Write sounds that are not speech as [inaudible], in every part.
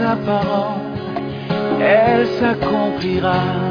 sa elle s'accomplira.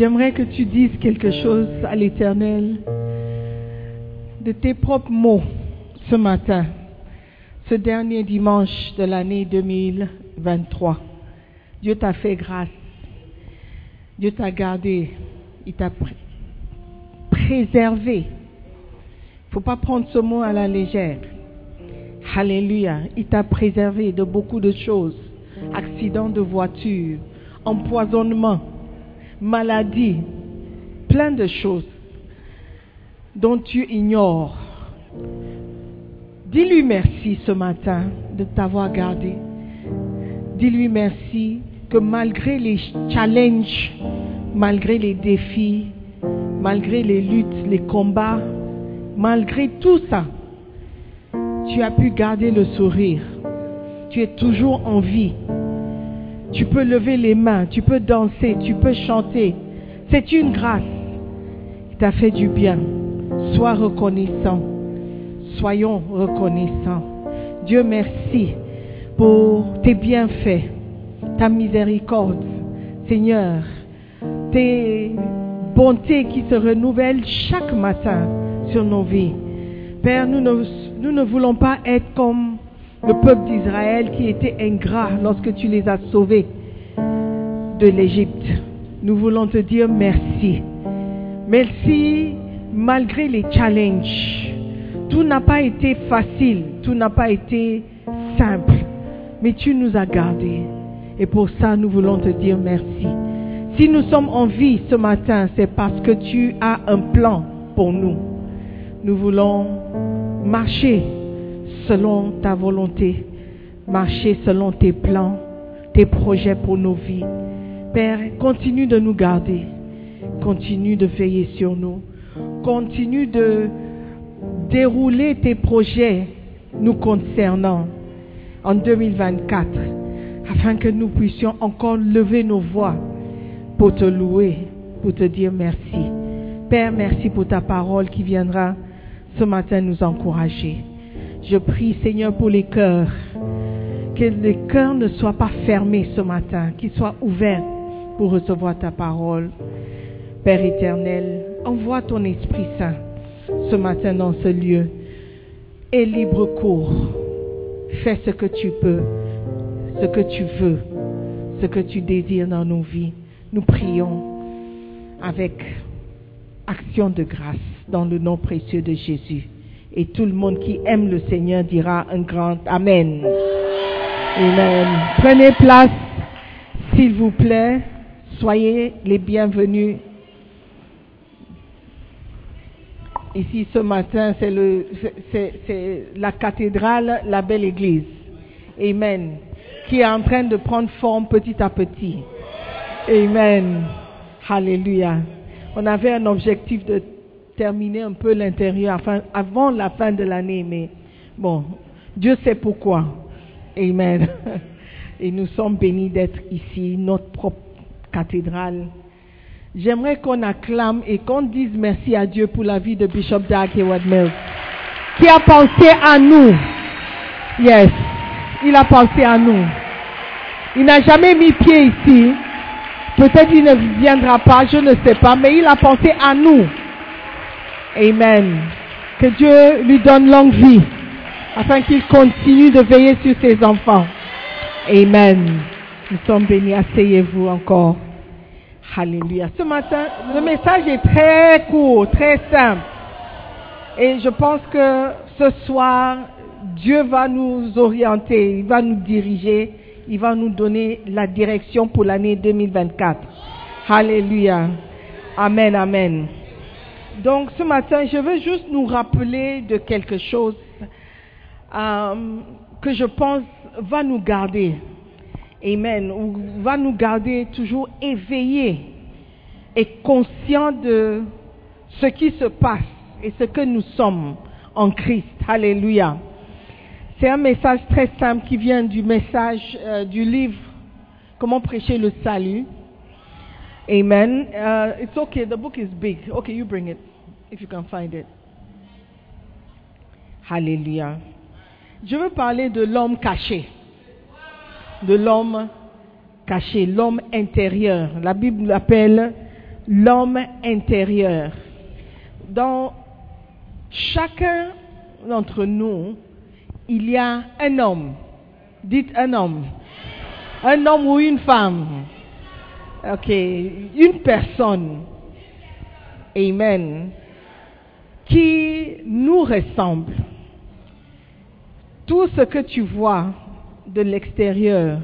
J'aimerais que tu dises quelque chose à l'Éternel de tes propres mots ce matin, ce dernier dimanche de l'année 2023. Dieu t'a fait grâce. Dieu t'a gardé. Il t'a pr- préservé. Il ne faut pas prendre ce mot à la légère. Alléluia. Il t'a préservé de beaucoup de choses. Accidents de voiture, empoisonnement, maladie, plein de choses dont tu ignores. Dis-lui merci ce matin de t'avoir gardé. Dis-lui merci que malgré les challenges, malgré les défis, malgré les luttes, les combats, malgré tout ça, tu as pu garder le sourire. Tu es toujours en vie. Tu peux lever les mains, tu peux danser, tu peux chanter. C'est une grâce qui t'a fait du bien. Sois reconnaissant. Soyons reconnaissants. Dieu merci pour tes bienfaits, ta miséricorde. Seigneur, tes bontés qui se renouvellent chaque matin sur nos vies. Père, nous ne, nous ne voulons pas être comme le peuple d'Israël qui était ingrat lorsque tu les as sauvés de l'Égypte. Nous voulons te dire merci. Merci malgré les challenges. Tout n'a pas été facile, tout n'a pas été simple, mais tu nous as gardés. Et pour ça, nous voulons te dire merci. Si nous sommes en vie ce matin, c'est parce que tu as un plan pour nous. Nous voulons marcher selon ta volonté, marcher selon tes plans, tes projets pour nos vies. Père, continue de nous garder, continue de veiller sur nous, continue de dérouler tes projets nous concernant en 2024, afin que nous puissions encore lever nos voix pour te louer, pour te dire merci. Père, merci pour ta parole qui viendra ce matin nous encourager. Je prie, Seigneur, pour les cœurs, que les cœurs ne soient pas fermés ce matin, qu'ils soient ouverts pour recevoir ta parole. Père éternel, envoie ton Esprit Saint ce matin dans ce lieu et libre cours. Fais ce que tu peux, ce que tu veux, ce que tu désires dans nos vies. Nous prions avec action de grâce dans le nom précieux de Jésus. Et tout le monde qui aime le Seigneur dira un grand Amen. Amen. Prenez place, s'il vous plaît. Soyez les bienvenus. Ici ce matin, c'est c'est la cathédrale, la belle église. Amen. Qui est en train de prendre forme petit à petit. Amen. Alléluia. On avait un objectif de terminer un peu l'intérieur avant la fin de l'année, mais bon, Dieu sait pourquoi. Amen. [laughs] Et nous sommes bénis d'être ici, notre propre cathédrale. J'aimerais qu'on acclame et qu'on dise merci à Dieu pour la vie de Bishop Dark Heward Mills, qui a pensé à nous. Yes, il a pensé à nous. Il n'a jamais mis pied ici. Peut-être il ne viendra pas, je ne sais pas, mais il a pensé à nous. Amen. Que Dieu lui donne longue vie, afin qu'il continue de veiller sur ses enfants. Amen. Nous sommes bénis. Asseyez-vous encore. Alléluia. Ce matin, le message est très court, très simple. Et je pense que ce soir, Dieu va nous orienter, il va nous diriger, il va nous donner la direction pour l'année 2024. Alléluia. Amen, amen. Donc ce matin, je veux juste nous rappeler de quelque chose euh, que je pense va nous garder. Amen. Ou va nous garder toujours éveillés et conscients de ce qui se passe et ce que nous sommes en Christ. Alléluia. C'est un message très simple qui vient du message euh, du livre Comment prêcher le salut. Amen. Uh, it's okay, the book is big. Okay, you bring it if you can find it. Alléluia. Je veux parler de l'homme caché. de l'homme caché, l'homme intérieur. La Bible l'appelle l'homme intérieur. Dans chacun d'entre nous, il y a un homme. Dites un homme. Un homme ou une femme. Ok. Une personne. Amen. Qui nous ressemble. Tout ce que tu vois de l'extérieur,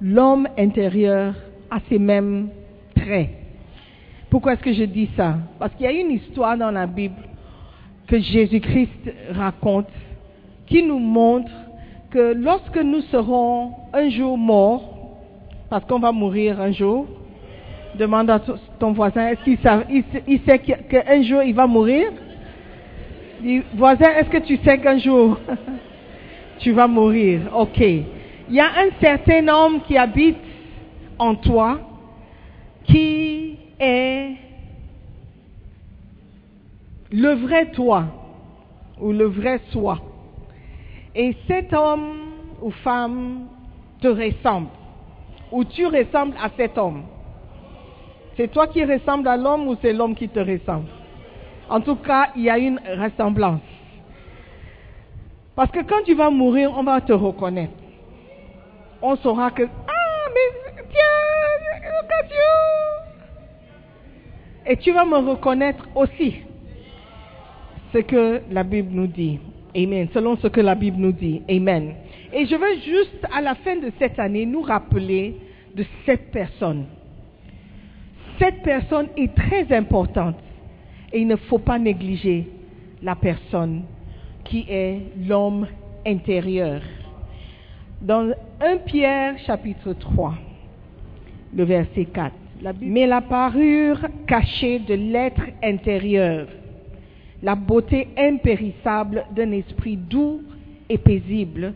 l'homme intérieur a ces mêmes traits. Pourquoi est-ce que je dis ça? Parce qu'il y a une histoire dans la Bible que Jésus-Christ raconte qui nous montre que lorsque nous serons un jour morts, parce qu'on va mourir un jour, demande à ton voisin, est-ce qu'il sait, qu'un jour il va mourir? Voisin, est-ce que tu sais qu'un jour [laughs] tu vas mourir? Ok. Il y a un certain homme qui habite en toi qui est le vrai toi ou le vrai soi. Et cet homme ou femme te ressemble ou tu ressembles à cet homme. C'est toi qui ressembles à l'homme ou c'est l'homme qui te ressemble? En tout cas, il y a une ressemblance. Parce que quand tu vas mourir, on va te reconnaître. On saura que, ah, mais tiens, Dieu. Et tu vas me reconnaître aussi. Ce que la Bible nous dit. Amen. Selon ce que la Bible nous dit. Amen. Et je veux juste, à la fin de cette année, nous rappeler de cette personne. Cette personne est très importante. Et il ne faut pas négliger la personne qui est l'homme intérieur. Dans 1 Pierre chapitre 3, le verset 4, la Bible- mais la parure cachée de l'être intérieur, la beauté impérissable d'un esprit doux et paisible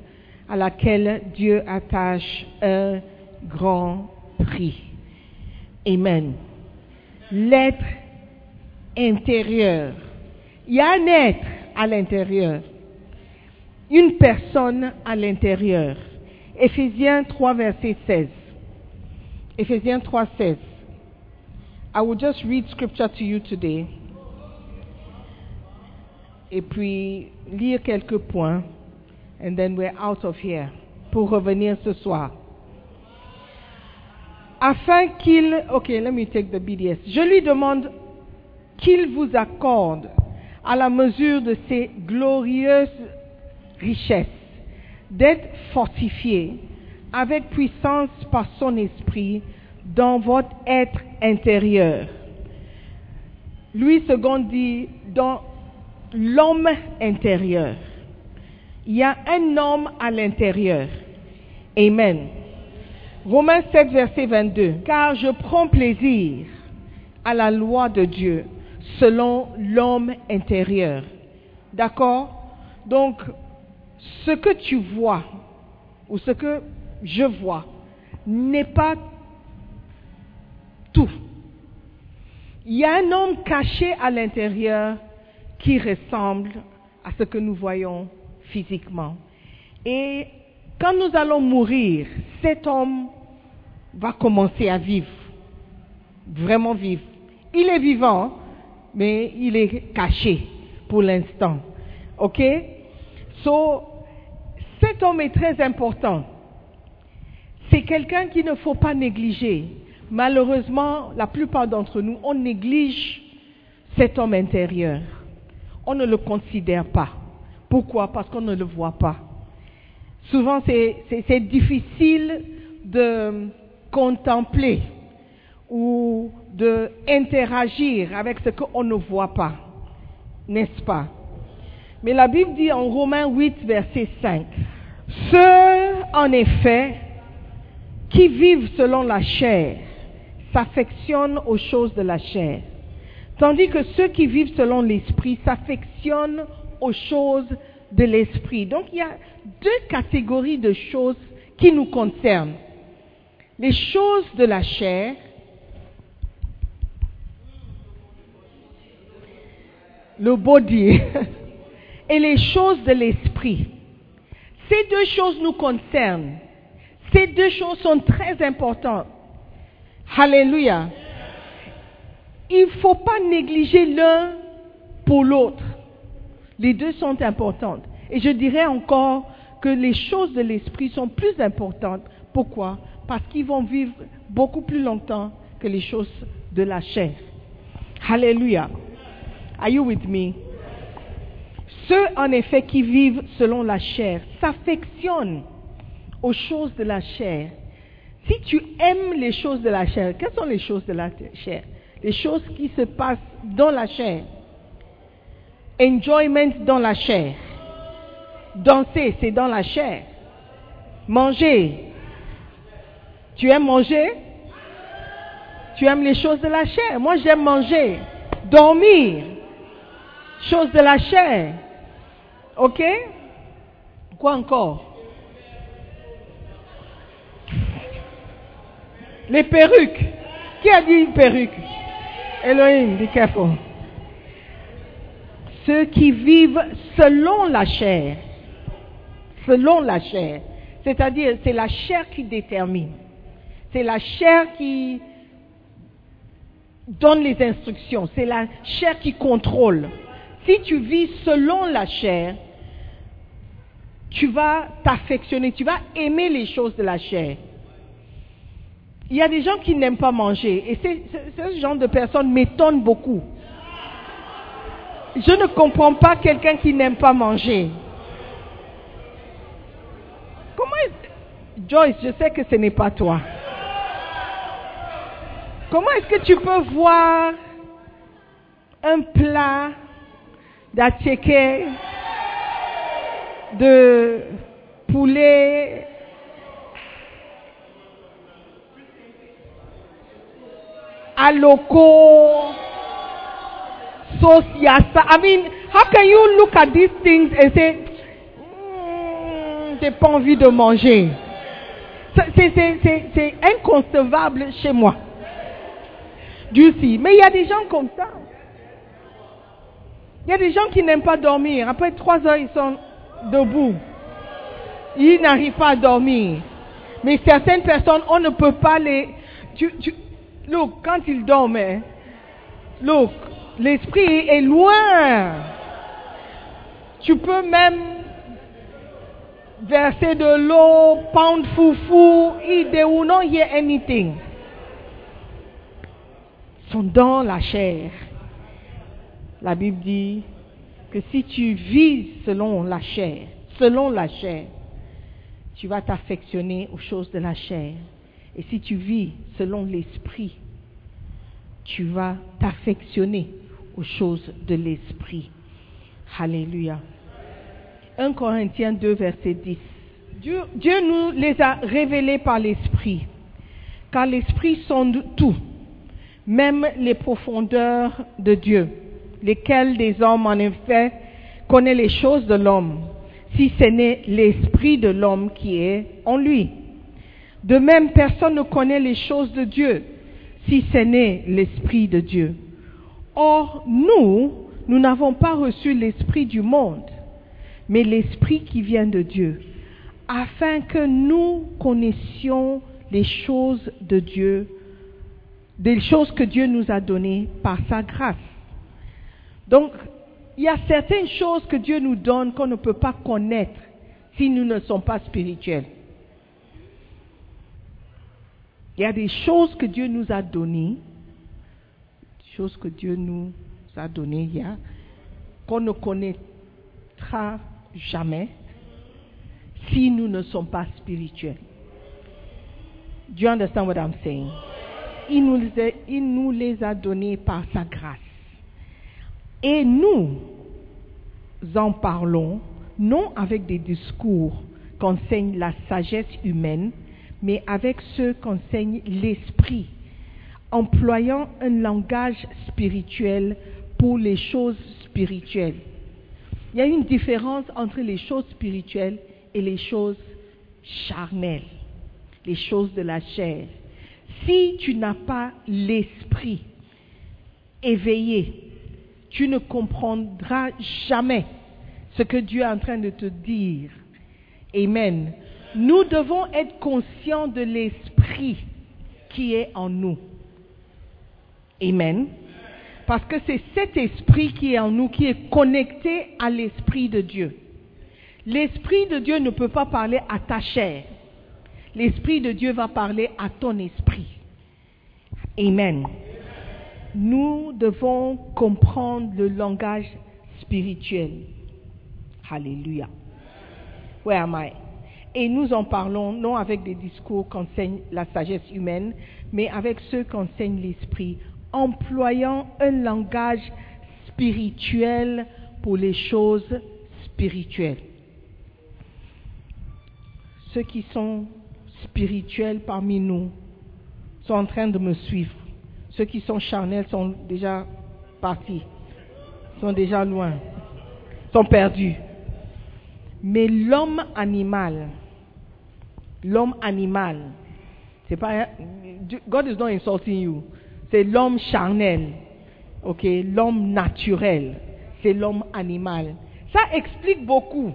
à laquelle Dieu attache un grand prix. Amen. L'être intérieur. Il y a un être à l'intérieur. Une personne à l'intérieur. Éphésiens 3, verset 16. Éphésiens 3, 16. I will just read scripture to you today. Et puis lire quelques points. And then we're out of here. Pour revenir ce soir. Afin qu'il. Ok, let me take the BDS. Je lui demande qu'il vous accorde à la mesure de ses glorieuses richesses d'être fortifié avec puissance par son esprit dans votre être intérieur. Louis II dit dans l'homme intérieur. Il y a un homme à l'intérieur. Amen. Romains 7, verset 22. Car je prends plaisir à la loi de Dieu selon l'homme intérieur. D'accord? Donc, ce que tu vois, ou ce que je vois, n'est pas tout. Il y a un homme caché à l'intérieur qui ressemble à ce que nous voyons physiquement. Et quand nous allons mourir, cet homme va commencer à vivre, vraiment vivre. Il est vivant, mais il est caché pour l'instant. OK? So, cet homme est très important. C'est quelqu'un qu'il ne faut pas négliger. Malheureusement, la plupart d'entre nous, on néglige cet homme intérieur. On ne le considère pas. Pourquoi? Parce qu'on ne le voit pas. Souvent, c'est- difficile de contempler ou de interagir avec ce qu'on ne voit pas. N'est-ce pas? Mais la Bible dit en Romains 8, verset 5, Ceux, en effet, qui vivent selon la chair s'affectionnent aux choses de la chair, tandis que ceux qui vivent selon l'esprit s'affectionnent aux choses de l'esprit. Donc il y a deux catégories de choses qui nous concernent. Les choses de la chair le body [laughs] et les choses de l'esprit. Ces deux choses nous concernent. Ces deux choses sont très importantes. Alléluia. Il ne faut pas négliger l'un pour l'autre. Les deux sont importantes. Et je dirais encore que les choses de l'esprit sont plus importantes. Pourquoi? Parce qu'ils vont vivre beaucoup plus longtemps que les choses de la chair. Alléluia. Are you with me? Ceux, en effet, qui vivent selon la chair s'affectionnent aux choses de la chair. Si tu aimes les choses de la chair, quelles sont les choses de la chair? Les choses qui se passent dans la chair. Enjoyment dans la chair. Danser, c'est dans la chair. Manger. Tu aimes manger? Tu aimes les choses de la chair. Moi, j'aime manger. Dormir. Choses de la chair. OK? Quoi encore? Les perruques. Qui a dit perruque? Elohim, be careful. Ceux qui vivent selon la chair. Selon la chair. C'est-à-dire, c'est la chair qui détermine. C'est la chair qui donne les instructions. C'est la chair qui contrôle. Tu vis selon la chair, tu vas t'affectionner, tu vas aimer les choses de la chair. Il y a des gens qui n'aiment pas manger et ce genre de personnes m'étonne beaucoup. Je ne comprends pas quelqu'un qui n'aime pas manger. Comment est Joyce, je sais que ce n'est pas toi. Comment est-ce que tu peux voir un plat d'attiéké, de poulet, à loco, sauce yassa. I mean, how can you look at these things and say, Hmm, j'ai pas envie de manger? C'est- inconcevable chez moi. Dieu. Mais il y a des gens comme ça. Il y a des gens qui n'aiment pas dormir. Après trois heures, ils sont debout. Ils n'arrivent pas à dormir. Mais certaines personnes, on ne peut pas les... Tu, look, quand ils dorment, hein, look, l'esprit est loin. Tu peux même verser de l'eau, pound foufou, they will not hear anything. Ils sont dans la chair. La Bible dit que si tu vis selon la chair, selon la chair, tu vas t'affectionner aux choses de la chair. Et si tu vis selon l'esprit, tu vas t'affectionner aux choses de l'esprit. Alléluia. 1 Corinthiens 2, verset 10. Dieu, Dieu nous les a révélés par l'esprit, car l'esprit sonde tout, même les profondeurs de Dieu, lesquelles des hommes en effet connaissent les choses de l'homme, si ce n'est l'esprit de l'homme qui est en lui. De même, personne ne connaît les choses de Dieu, si ce n'est l'esprit de Dieu. Or, nous, nous n'avons pas reçu l'esprit du monde, mais l'esprit qui vient de Dieu, afin que nous connaissions les choses de Dieu, des choses que Dieu nous a données par sa grâce. Donc, il y a certaines choses que Dieu nous donne qu'on ne peut pas connaître si nous ne sommes pas spirituels. Il y a des choses que Dieu nous a données, des choses que Dieu nous a données, qu'on ne connaîtra jamais si nous ne sommes pas spirituels. Do you understand what I'm saying? Il nous, il nous les a donnés par sa grâce. Et nous en parlons non avec des discours qu'enseigne la sagesse humaine, mais avec ceux qu'enseigne l'esprit, employant un langage spirituel pour les choses spirituelles. Il y a une différence entre les choses spirituelles et les choses charnelles, les choses de la chair. Si tu n'as pas l'esprit éveillé, tu ne comprendras jamais ce que Dieu est en train de te dire. Amen. Nous devons être conscients de l'esprit qui est en nous. Amen. Parce que c'est cet esprit qui est en nous qui est connecté à l'esprit de Dieu. L'esprit de Dieu ne peut pas parler à ta chair. L'esprit de Dieu va parler à ton esprit. Amen. Nous devons comprendre le langage spirituel. Alléluia. Where am? Et nous en parlons non avec des discours qu'enseigne la sagesse humaine, mais avec ceux qu'enseigne l'esprit, employant un langage spirituel pour les choses spirituelles. Ceux qui sont spirituels parmi nous sont en train de me suivre. Ceux qui sont charnels sont déjà partis, sont déjà loin, sont perdus. Mais l'homme animal, l'homme animal, c'est pas God is not insulting you. C'est l'homme charnel, ok, l'homme naturel, c'est l'homme animal. Ça explique beaucoup.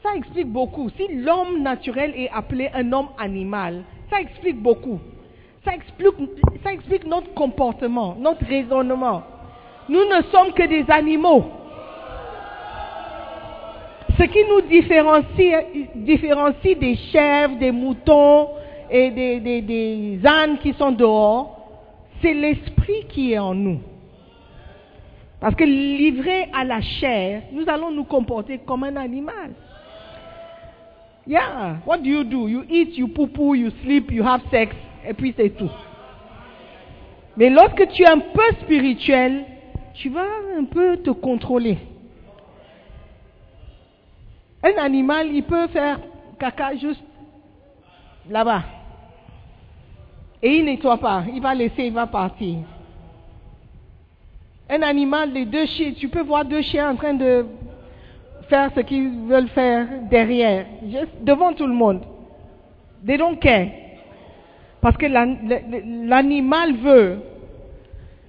Ça explique beaucoup. Si l'homme naturel est appelé un homme animal, ça explique beaucoup. Ça explique, notre comportement, notre raisonnement. Nous ne sommes que des animaux. Ce qui nous différencie, des chèvres, des moutons et des, ânes qui sont dehors, c'est l'esprit qui est en nous. Parce que livré à la chair, nous allons nous comporter comme un animal. Yeah. What do you do? You eat, you poo-poo, you sleep, you have sex, et puis c'est tout. Mais lorsque tu es un peu spirituel, tu vas un peu te contrôler. Un animal, il peut faire caca juste là-bas. Et il nettoie pas. Il va laisser, il va partir. Un animal, les deux chiens, tu peux voir deux chiens en train de faire ce qu'ils veulent faire derrière, juste devant tout le monde. They don't care. Parce que l'animal veut.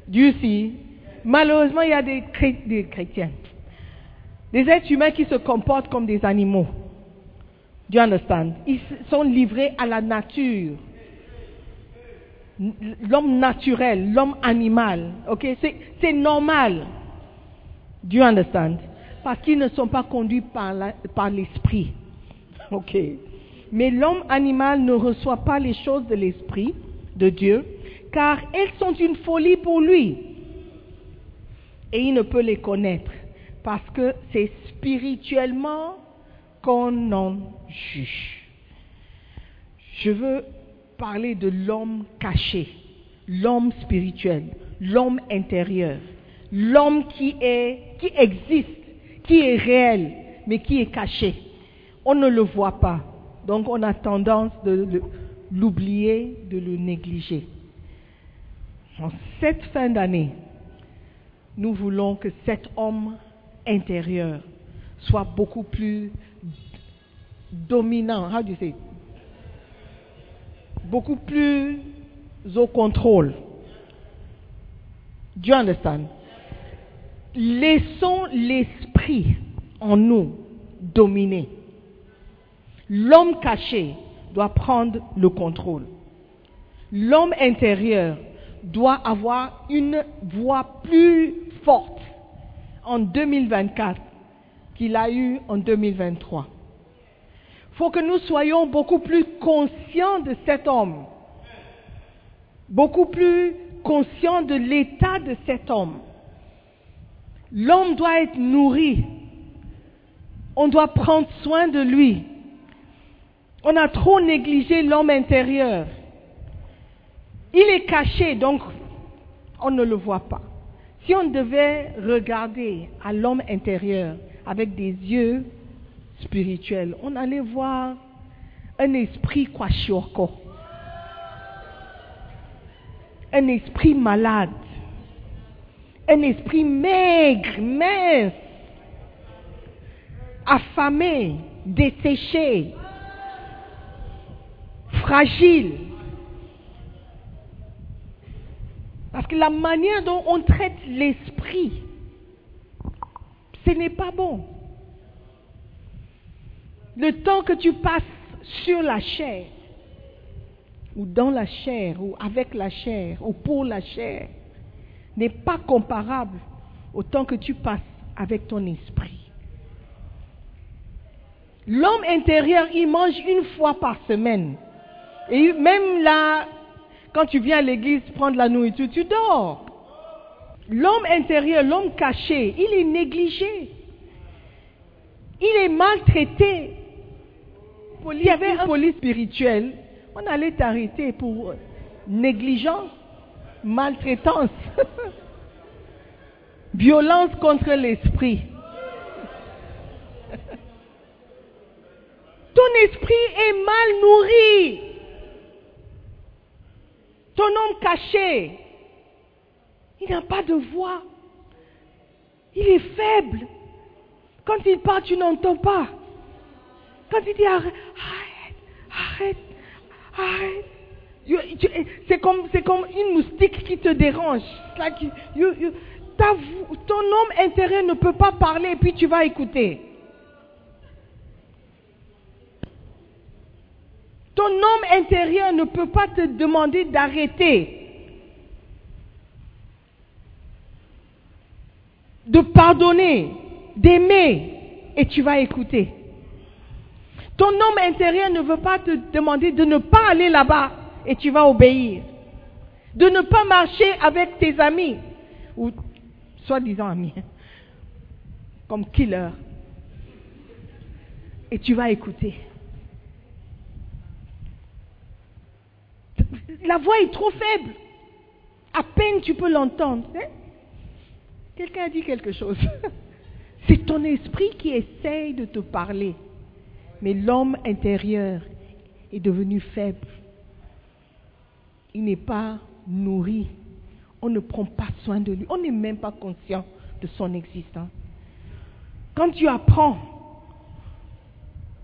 Dieu si. Malheureusement, il y a des, chrétiens. Des êtres humains qui se comportent comme des animaux. Do you understand? Ils sont livrés à la nature. L'homme naturel, l'homme animal. Ok? C'est normal. Do you understand? Parce qu'ils ne sont pas conduits par l'esprit. Ok? Mais l'homme animal ne reçoit pas les choses de l'esprit de Dieu, car elles sont une folie pour lui. Et il ne peut les connaître, parce que c'est spirituellement qu'on en juge. Je veux parler de l'homme caché, l'homme spirituel, l'homme intérieur, l'homme qui est, qui existe, qui est réel, mais qui est caché. On ne le voit pas. Donc on a tendance de l'oublier, de le négliger. En cette fin d'année, nous voulons que cet homme intérieur soit beaucoup plus dominant, how do you say? Beaucoup plus au contrôle. Do you understand? Laissons l'esprit en nous dominer. L'homme caché doit prendre le contrôle. L'homme intérieur doit avoir une voix plus forte en 2024 qu'il a eu en 2023. Il faut que nous soyons beaucoup plus conscients de cet homme, beaucoup plus conscients de l'état de cet homme. L'homme doit être nourri. On doit prendre soin de lui. On a trop négligé l'homme intérieur. Il est caché, donc on ne le voit pas. Si on devait regarder à l'homme intérieur avec des yeux spirituels, on allait voir un esprit kwashiorko, un esprit malade, un esprit maigre, mince, affamé, desséché, fragile. Parce que la manière dont on traite l'esprit, ce n'est pas bon. Le temps que tu passes sur la chair, ou dans la chair, ou avec la chair, ou pour la chair, n'est pas comparable au temps que tu passes avec ton esprit. L'homme intérieur, il mange une fois par semaine. Et même là, quand tu viens à l'église prendre la nourriture, tu dors. L'homme intérieur, l'homme caché, il est négligé. Il est maltraité. Il y avait un police spirituel. On allait t'arrêter pour négligence, maltraitance, [laughs] violence contre l'esprit. Ton esprit est mal nourri. Ton homme caché, il n'a pas de voix. Il est faible. Quand il parle, tu n'entends pas. Quand il dit arrête, arrête, arrête. C'est comme, comme une moustique qui te dérange. Ton homme intérieur ne peut pas parler et puis tu vas écouter. Ton homme intérieur ne peut pas te demander d'arrêter. De pardonner, d'aimer, et tu vas écouter. Ton homme intérieur ne veut pas te demander de ne pas aller là-bas, et tu vas obéir. De ne pas marcher avec tes amis, ou soi-disant amis, comme killer. Et tu vas écouter. La voix est trop faible. À peine tu peux l'entendre. hein. Quelqu'un a dit quelque chose. [laughs] C'est ton esprit qui essaye de te parler. Mais l'homme intérieur est devenu faible. Il n'est pas nourri. On ne prend pas soin de lui. On n'est même pas conscient de son existence. Quand tu apprends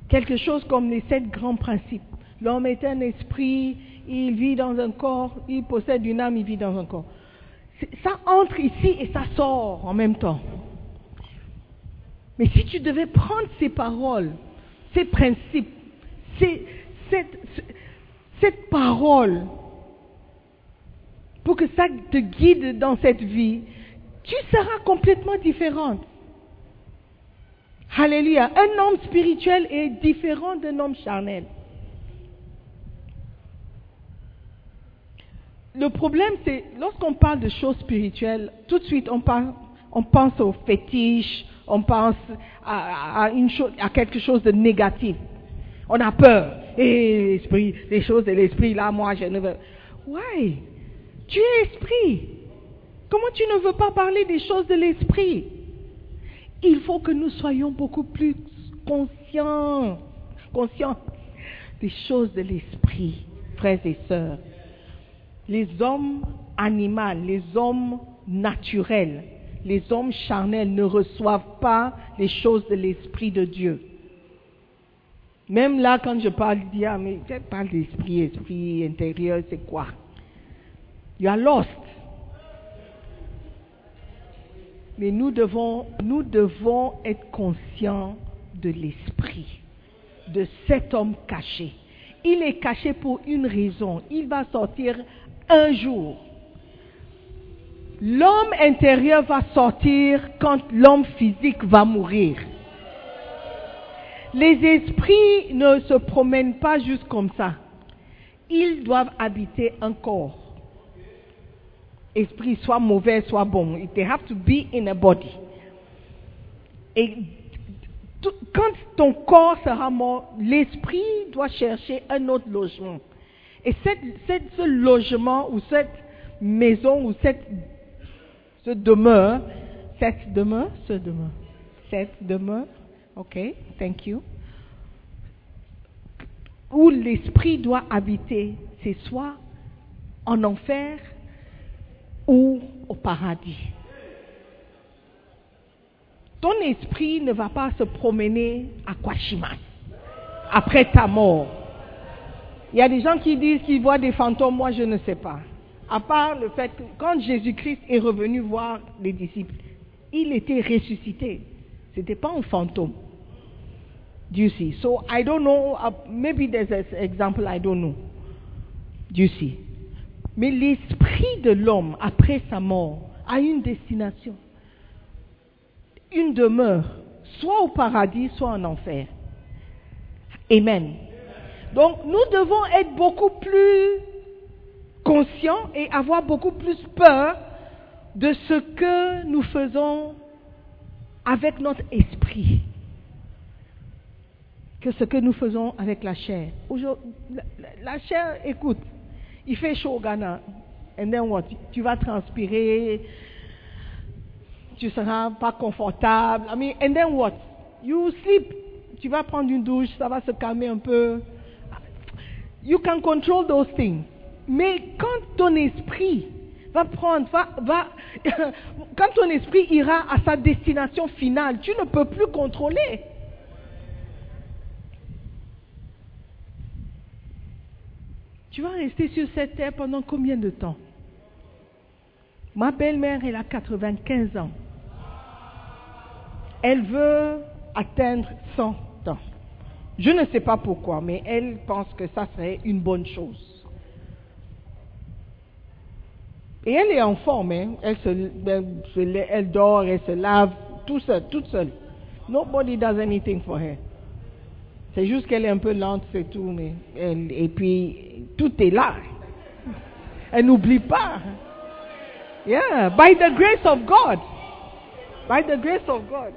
quelque chose comme les sept grands principes, l'homme est un esprit, il vit dans un corps, il possède une âme, il vit dans un corps. Ça entre ici et ça sort en même temps. Mais si tu devais prendre ces paroles, ces principes, cette, cette parole, pour que ça te guide dans cette vie, tu seras complètement différente. Alléluia. Un homme spirituel est différent d'un homme charnel. Le problème, c'est lorsqu'on parle de choses spirituelles, tout de suite on, parle- on pense aux fétiches, on pense à, à une chose, à quelque chose de négatif. On a peur. Et l'esprit, les choses de l'esprit, là, moi, je ne veux. Ouais, tu es esprit. Comment tu ne veux pas parler des choses de l'esprit? Il faut que nous soyons beaucoup plus conscients, conscients des choses de l'esprit, frères et sœurs. Les hommes animaux, les hommes naturels, les hommes charnels ne reçoivent pas les choses de l'esprit de Dieu. Même là, quand je parle, je dis, ah, mais je parle d'esprit, esprit intérieur, c'est quoi? You are lost. Mais nous devons, nous devons être conscients de l'esprit, de cet homme caché. Il est caché pour une raison. Il va sortir un jour. L'homme intérieur va sortir quand l'homme physique va mourir. Les esprits ne se promènent pas juste comme ça. Ils doivent habiter un corps. Esprit soit mauvais, soit bon. They have to be in a body. Et quand ton corps sera mort, l'esprit doit chercher un autre logement. Et cette, ce logement ou cette maison ou cette ce demeure, cette demeure, ce demeure, cette demeure, ok, thank you, où l'esprit doit habiter, c'est soit en enfer ou au paradis. Ton esprit ne va pas se promener à Kwashimas après ta mort. Il y a des gens qui disent qu'ils voient des fantômes, moi je ne sais pas. À part le fait que quand Jésus-Christ est revenu voir les disciples, il était ressuscité. Ce n'était pas un fantôme. Do you see? So I don't know, uh, maybe there's an example, I don't know. Do you see? Mais l'esprit de l'homme, après sa mort, a une destination, une demeure, soit au paradis, soit en enfer. Amen. Donc nous devons être beaucoup plus conscients et avoir beaucoup plus peur de ce que nous faisons avec notre esprit que ce que nous faisons avec la chair. La, chair, écoute, il fait chaud au Ghana. And then what? Tu vas transpirer, tu seras pas confortable. I mean, and then what? You sleep. Tu vas prendre une douche, ça va se calmer un peu. You can control those things. Mais quand ton esprit va prendre, va, va, [laughs] quand ton esprit ira à sa destination finale, tu ne peux plus contrôler. Tu vas rester sur cette terre pendant combien de temps? Ma belle-mère, elle a 95 ans. Elle veut atteindre 100 ans. Je ne sais pas pourquoi, mais elle pense que ça serait une bonne chose. Et elle est en forme, hein. elle, dort, elle se lave, tout seul, toute seule. Nobody does anything for her. C'est juste qu'elle est un peu lente, c'est tout, et puis tout est là. Elle n'oublie pas. Yeah, by the grace of God. By the grace of God.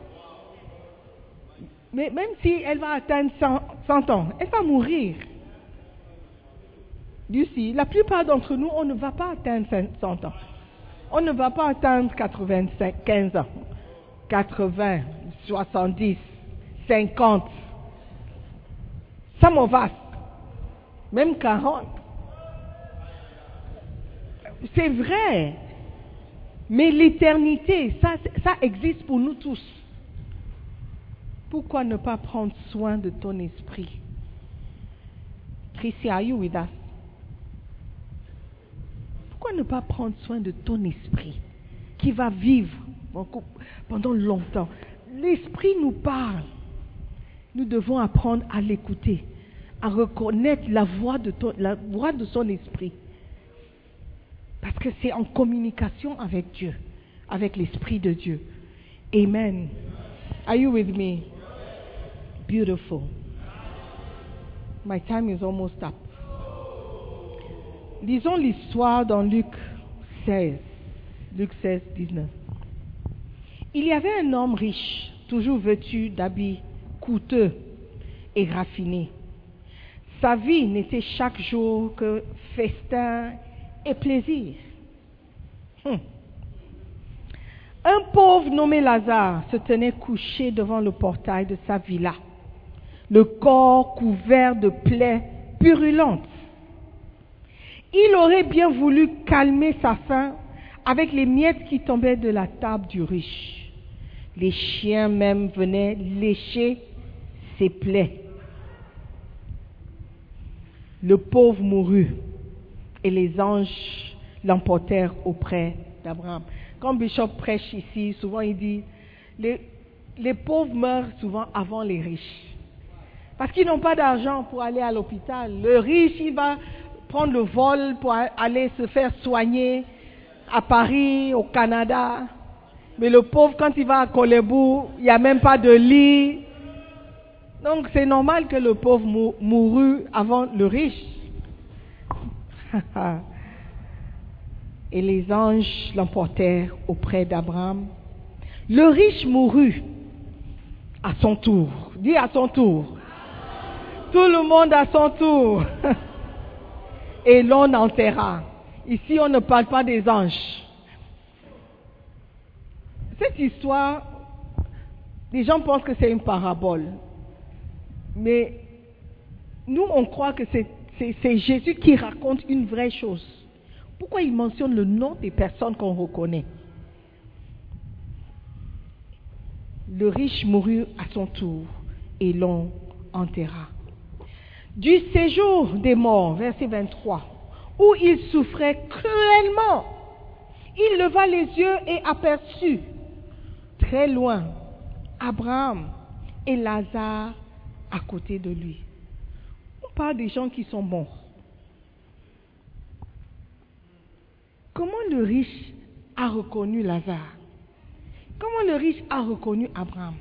Mais même si elle va atteindre 100, 100 ans, elle va mourir. See, la plupart d'entre nous, on ne va pas atteindre 100 ans. On ne va pas atteindre 85, 15 ans, 80, 70, 50. Some of us, même 40. C'est vrai. Mais l'éternité, ça, ça existe pour nous tous. Pourquoi ne pas prendre soin de ton esprit? Tracy, are you with us? Pourquoi ne pas prendre soin de ton esprit qui va vivre pendant longtemps? L'esprit nous parle. Nous devons apprendre à l'écouter, à reconnaître la voix de, la voix de son esprit. Parce que c'est en communication avec Dieu, avec l'esprit de Dieu. Amen. Are you with me? Beautiful. My time is almost up. Lisons l'histoire dans Luc 16. Luc 16, 19. Il y avait un homme riche, toujours vêtu d'habits coûteux et raffinés. Sa vie n'était chaque jour que festin et plaisir. Hum. Un pauvre nommé Lazare se tenait couché devant le portail de sa villa, le corps couvert de plaies purulentes. Il aurait bien voulu calmer sa faim avec les miettes qui tombaient de la table du riche. Les chiens même venaient lécher ses plaies. Le pauvre mourut et les anges l'emportèrent auprès d'Abraham. Quand Bishop prêche ici, souvent il dit, les, les pauvres meurent souvent avant les riches. Parce qu'ils n'ont pas d'argent pour aller à l'hôpital. Le riche, il va prendre le vol pour aller se faire soigner à Paris, au Canada. Mais le pauvre, quand il va à Colebou, il n'y a même pas de lit. Donc c'est normal que le pauvre mou- mourut avant le riche. [laughs] Et les anges l'emportèrent auprès d'Abraham. Le riche mourut à son tour. Dis à son tour. Tout le monde à son tour. [laughs] Et l'on enterra. Ici, on ne parle pas des anges. Cette histoire, les gens pensent que c'est une parabole. Mais nous, on croit que c'est Jésus qui raconte une vraie chose. Pourquoi il mentionne le nom des personnes qu'on reconnaît? Le riche mourut à son tour et l'on enterra. Du séjour des morts, verset 23, où il souffrait cruellement, il leva les yeux et aperçut très loin Abraham et Lazare à côté de lui. On parle des gens qui sont morts. Comment le riche a reconnu Lazare? Comment le riche a reconnu Abraham?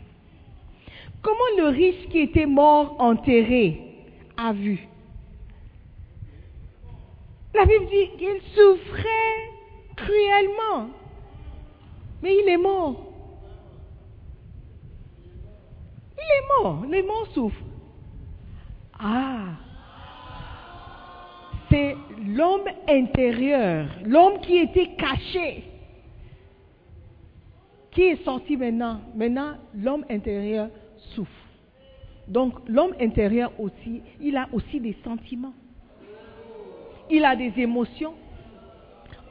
Comment le riche qui était mort enterré a vu La Bible dit qu'il souffrait cruellement, mais il est mort. Il est mort, les morts souffrent. Ah, c'est l'homme intérieur, l'homme qui était caché, qui est sorti maintenant. Maintenant, l'homme intérieur souffre. Donc, l'homme intérieur aussi, il a aussi des sentiments. Il a des émotions.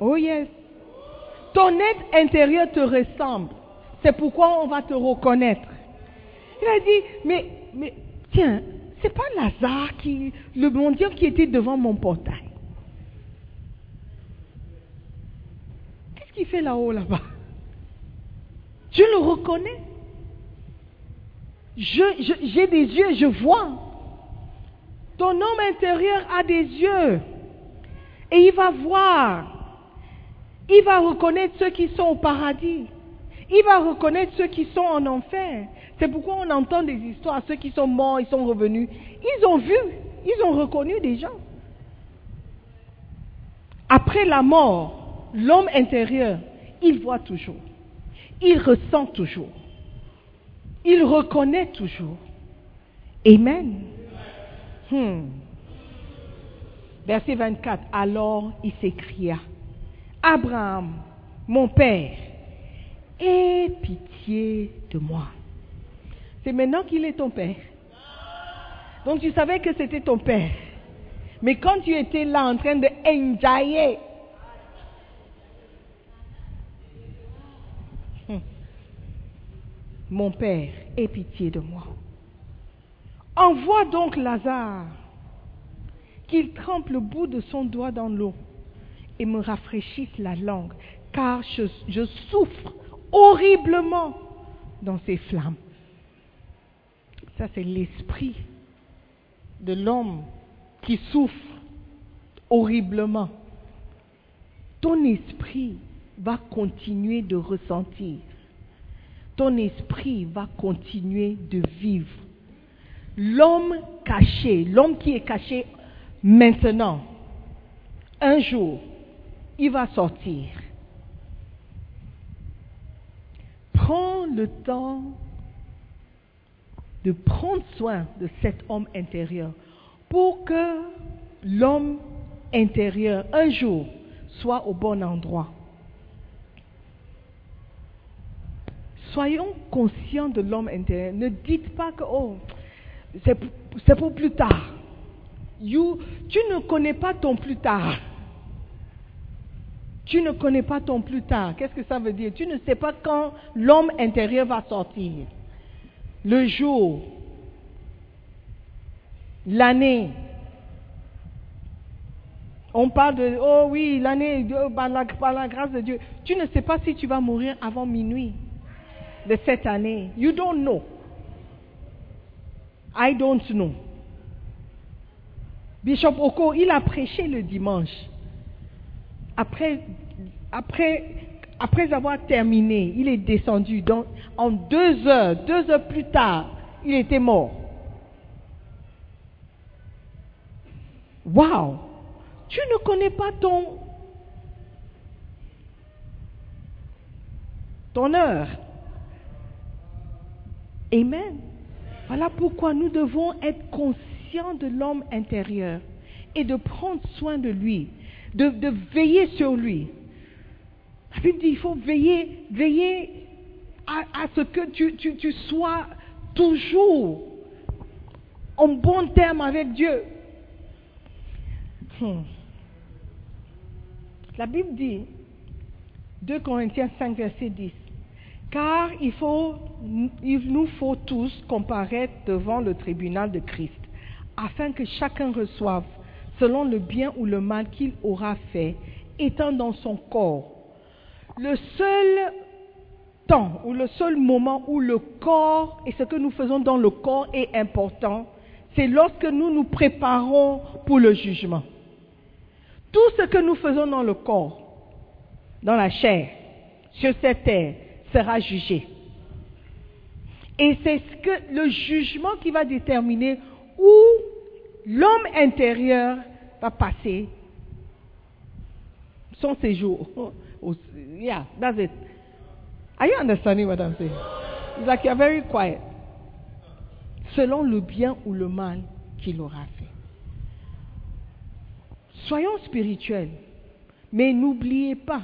Oh yes. Ton être intérieur te ressemble. C'est pourquoi on va te reconnaître. Il a dit, mais, mais tiens, c'est pas Lazare qui, le mendiant qui était devant mon portail. Qu'est-ce qu'il fait là-haut, là-bas? Je le reconnais. J'ai des yeux, je vois. Ton homme intérieur a des yeux. Et il va voir. Il va reconnaître ceux qui sont au paradis. Il va reconnaître ceux qui sont en enfer. C'est pourquoi on entend des histoires. Ceux qui sont morts, ils sont revenus. Ils ont vu, ils ont reconnu des gens. Après la mort, l'homme intérieur, il voit toujours. Il ressent toujours. Il reconnaît toujours. Amen. Hmm. Verset 24. Alors il s'écria, Abraham, mon père, aie pitié de moi. C'est maintenant qu'il est ton père. Donc tu savais que c'était ton père. Mais quand tu étais là en train de enjailler, mon père, aie pitié de moi. Envoie donc Lazare qu'il trempe le bout de son doigt dans l'eau et me rafraîchisse la langue, car je, souffre horriblement dans ces flammes. Ça, c'est l'esprit de l'homme qui souffre horriblement. Ton esprit va continuer de ressentir. Ton esprit va continuer de vivre. L'homme caché, l'homme qui est caché maintenant, un jour, il va sortir. Prends le temps de prendre soin de cet homme intérieur pour que l'homme intérieur, un jour, soit au bon endroit. Soyons conscients de l'homme intérieur. Ne dites pas que, oh, c'est pour, plus tard. You, tu ne connais pas ton plus tard. Tu ne connais pas ton plus tard. Qu'est-ce que ça veut dire? Tu ne sais pas quand l'homme intérieur va sortir. Le jour, l'année. On parle de, oh oui, l'année, oh, par la grâce de Dieu. Tu ne sais pas si tu vas mourir avant minuit de cette année. You don't know. I don't know. Bishop Oko, il a prêché le dimanche. Après, après, après avoir terminé, il est descendu. Donc, en deux heures, deux heures plus tard, il était mort. Wow! Tu ne connais pas ton, ton heure. Amen. Voilà pourquoi nous devons être conscients de l'homme intérieur et de prendre soin de lui, de, veiller sur lui. La Bible dit il faut veiller, veiller à, ce que tu sois toujours en bon terme avec Dieu. Hmm. La Bible dit, 2 Corinthiens 5, verset 10, car il, nous faut tous comparaître devant le tribunal de Christ, afin que chacun reçoive, selon le bien ou le mal qu'il aura fait, étant dans son corps. Le seul temps ou le seul moment où le corps et ce que nous faisons dans le corps est important, c'est lorsque nous nous préparons pour le jugement. Tout ce que nous faisons dans le corps, dans la chair, sur cette terre, sera jugé. Et c'est ce que le jugement qui va déterminer où l'homme intérieur va passer son séjour. [laughs] Yeah, that's it. Are you understanding what? It's like you're very quiet. Selon le bien ou le mal qu'il aura fait. Soyons spirituels, mais n'oubliez pas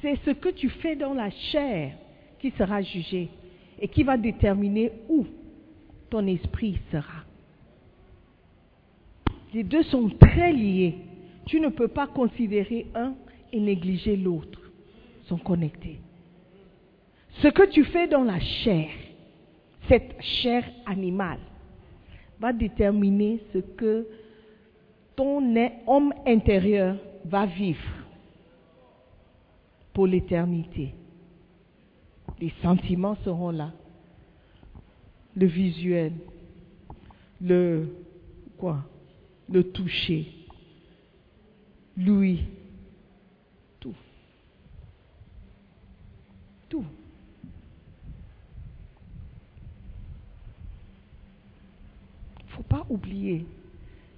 c'est ce que tu fais dans la chair qui sera jugé et qui va déterminer où ton esprit sera. Les deux sont très liés. Tu ne peux pas considérer un et négliger l'autre. Ils sont connectés. Ce que tu fais dans la chair, cette chair animale, va déterminer ce que ton homme intérieur va vivre pour l'éternité. Les sentiments seront là. Le visuel, le quoi Le toucher, l'ouïe, tout. Tout. Il ne faut pas oublier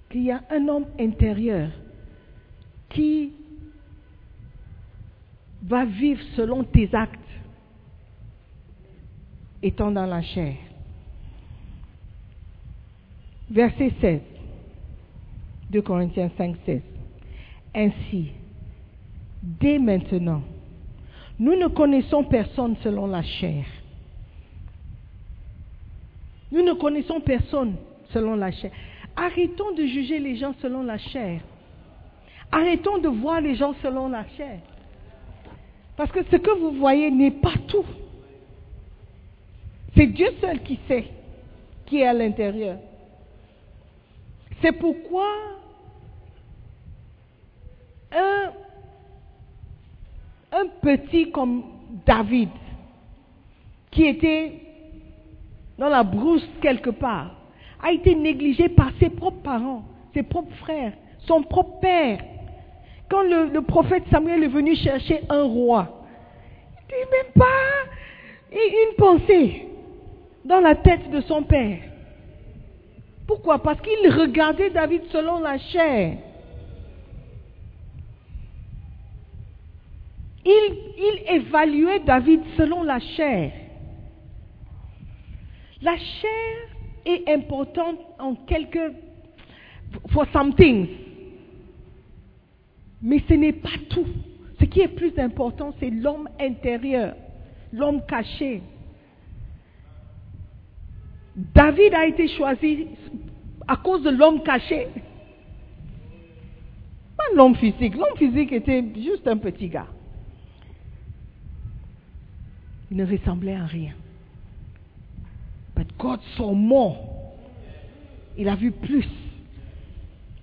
qu'il y a un homme intérieur qui va vivre selon tes actes étant dans la chair. Verset 16. 2 Corinthiens 5, 16. Ainsi, dès maintenant, nous ne connaissons personne selon la chair. Nous ne connaissons personne selon la chair. Arrêtons de juger les gens selon la chair. Arrêtons de voir les gens selon la chair. Parce que ce que vous voyez n'est pas tout. C'est Dieu seul qui sait qui est à l'intérieur. C'est pourquoi un, un petit comme David, qui était dans la brousse quelque part, a été négligé par ses propres parents, ses propres frères, son propre père. Quand le, prophète Samuel est venu chercher un roi, il dit même pas une pensée dans la tête de son père. Pourquoi? Parce qu'il regardait David selon la chair. Il, il, évaluait David selon la chair. La chair est importante en quelque for some things. Mais ce n'est pas tout. Ce qui est plus important, c'est l'homme intérieur, l'homme caché. David a été choisi à cause de l'homme caché. Pas l'homme physique. L'homme physique était juste un petit gars. Il ne ressemblait à rien. But God saw more. Il a vu plus.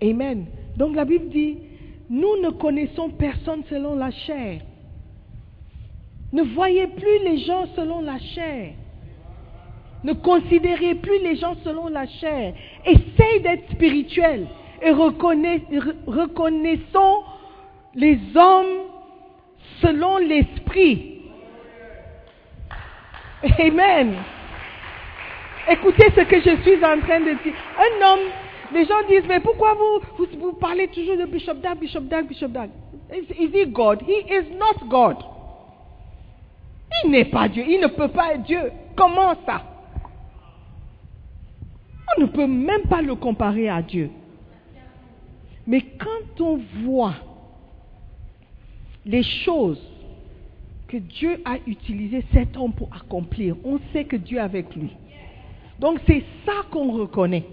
Amen. Donc la Bible dit, nous ne connaissons personne selon la chair. Ne voyez plus les gens selon la chair. Ne considérez plus les gens selon la chair. Essayez d'être spirituel et reconnaissons les hommes selon l'esprit. Amen. Écoutez ce que je suis en train de dire. Un homme, les gens disent, mais pourquoi vous, vous, parlez toujours de Bishop Dag, Bishop Dag, Bishop Dag? Is, is he God? He is not God. Il n'est pas Dieu. Il ne peut pas être Dieu. Comment ça? On ne peut même pas le comparer à Dieu. Mais quand on voit les choses que Dieu a utilisé cet homme pour accomplir, on sait que Dieu est avec lui. Donc c'est ça qu'on reconnaît.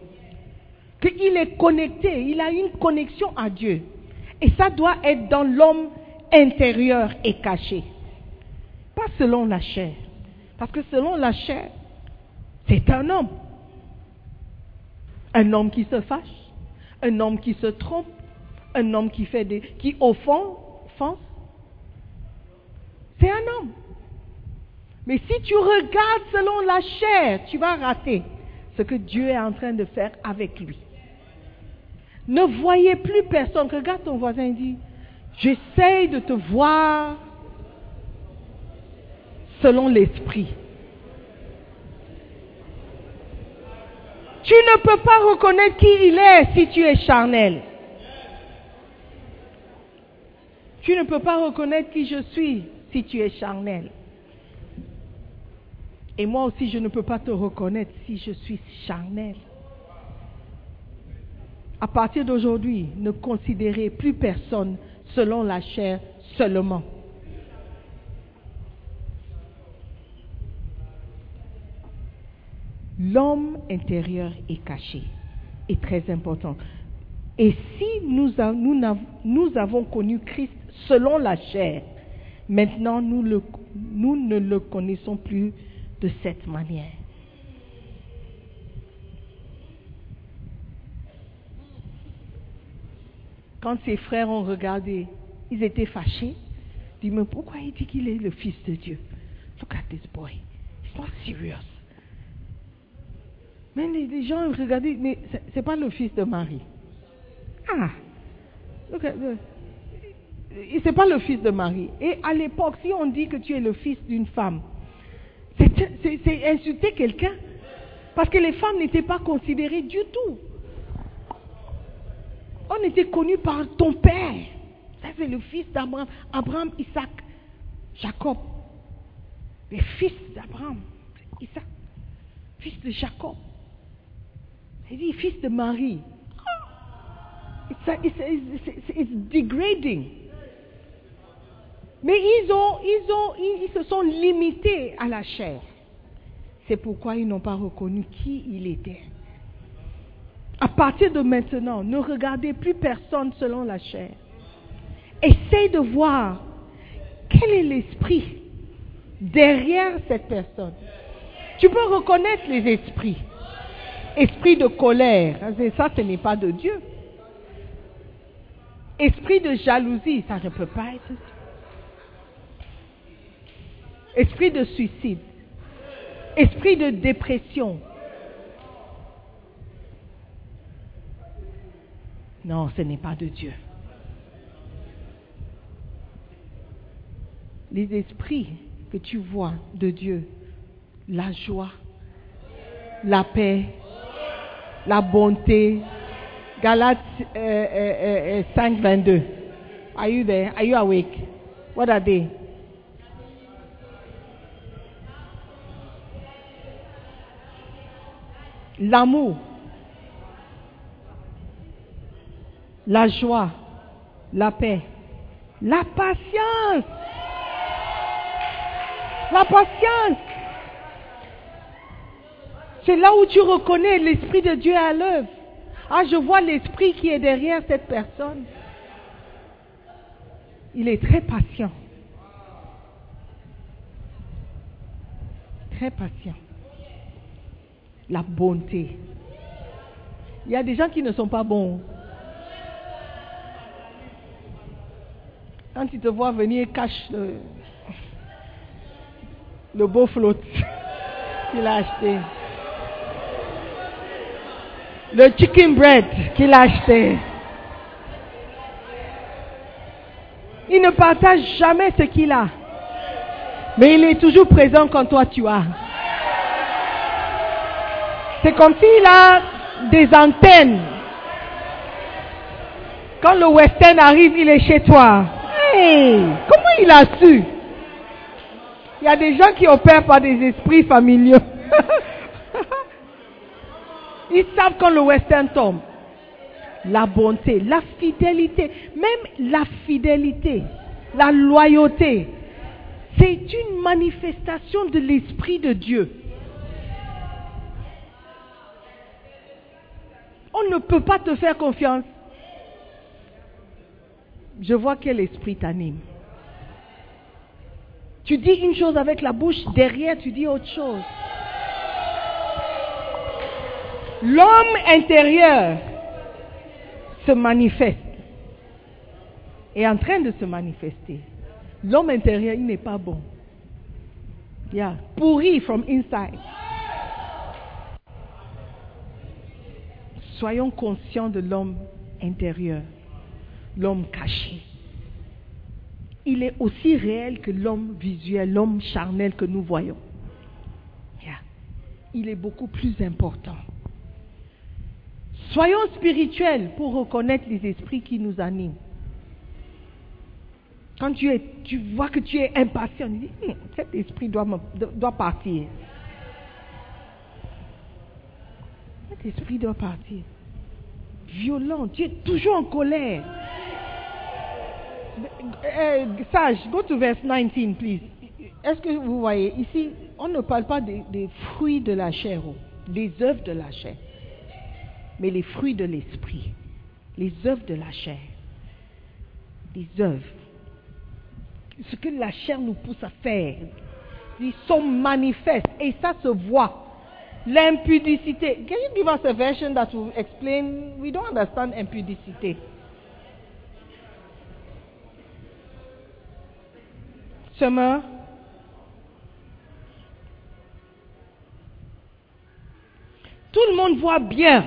Qu'il est connecté, il a une connexion à Dieu. Et ça doit être dans l'homme intérieur et caché. Pas selon la chair. Parce que selon la chair, c'est un homme. Un homme qui se fâche, un homme qui se trompe, un homme qui fait des, qui offense. C'est un homme. Mais si tu regardes selon la chair, tu vas rater ce que Dieu est en train de faire avec lui. Ne voyez plus personne. Regarde ton voisin et dis, j'essaye de te voir selon l'esprit. Tu ne peux pas reconnaître qui il est si tu es charnel. Tu ne peux pas reconnaître qui je suis si tu es charnel. Et moi aussi, je ne peux pas te reconnaître si je suis charnel. À partir d'aujourd'hui, ne considérez plus personne selon la chair seulement. L'homme intérieur est caché, est très important. Et si nous, avons connu Christ selon la chair, maintenant nous ne le connaissons plus de cette manière. Quand ses frères ont regardé, ils étaient fâchés. Ils disent, mais pourquoi il dit qu'il est le fils de Dieu? Look at this boy. He's not serious. Mais les, les gens regardaient, mais c'est- pas le fils de Marie. Ah, look at c'est pas le fils de Marie. Et à l'époque, si on dit que tu es le fils d'une femme, c'est insulter quelqu'un. Parce que les femmes n'étaient pas considérées du tout. On était connu par ton père. Ça, c'est le fils d'Abraham. Abraham, Isaac, Jacob. Les fils d'Abraham, Isaac, fils de Jacob. Il dit fils de Marie. A- it's, degrading. Mais ils, ont, ils, ont, ils se sont limités à la chair. C'est pourquoi ils n'ont pas reconnu qui il était. À partir de maintenant, ne regardez plus personne selon la chair. Essayez de voir quel est l'esprit derrière cette personne. Tu peux reconnaître les esprits. Esprit de colère, ça ce n'est pas de Dieu. Esprit de jalousie, ça ne peut pas être. Esprit de suicide. Esprit de dépression. Non, ce n'est pas de Dieu. Les esprits que tu vois de Dieu, la joie, la paix, la bonté. Galates euh, euh, euh, 5, 22. Are you there? Are you awake? What are they? L'amour, la joie, la paix, la patience. La patience. C'est là où tu reconnais l'Esprit de Dieu à l'œuvre. Ah, je vois l'Esprit qui est derrière cette personne. Il est très patient. Très patient. La bonté. Il y a des gens qui ne sont pas bons. Quand ils te voient venir, cache le, le beau flotte [laughs] qu'il a acheté. Le chicken bread qu'il a acheté. Il ne partage jamais ce qu'il a. Mais il est toujours présent quand toi tu as. C'est comme s'il a des antennes. Quand le western arrive, il est chez toi. Comment il a su? Il y a des gens qui opèrent par des esprits familiaux. [laughs] Ils savent quand le western tombe. La bonté, la fidélité, même la fidélité, la loyauté, c'est une manifestation de l'Esprit de Dieu. On ne peut pas te faire confiance. Je vois quel esprit t'anime. Tu dis une chose avec la bouche, derrière tu dis autre chose. L'homme intérieur se manifeste, est en train de se manifester. L'homme intérieur, il n'est pas bon. Yeah, pourri from inside. Soyons conscients de l'homme intérieur, l'homme caché. Il est aussi réel que l'homme visuel, l'homme charnel que nous voyons. Il est beaucoup plus important. Soyons spirituels pour reconnaître les esprits qui nous animent. Quand tu, es, tu vois que tu es impatient, tu dis, Hum, cet esprit doit, doit partir. Cet esprit doit partir. Violent, tu es toujours en colère. Euh, sage, go to verse 19, please. Est-ce que vous voyez, ici, on ne parle pas des, des fruits de la chair, oh, des œuvres de la chair, mais les fruits de l'esprit, les œuvres de la chair, les œuvres. Ce que la chair nous pousse à faire, ils sont manifestes et ça se voit. L'impudicité. Can you give us a version that will explain? We don't understand impudicité. Tout le monde voit bien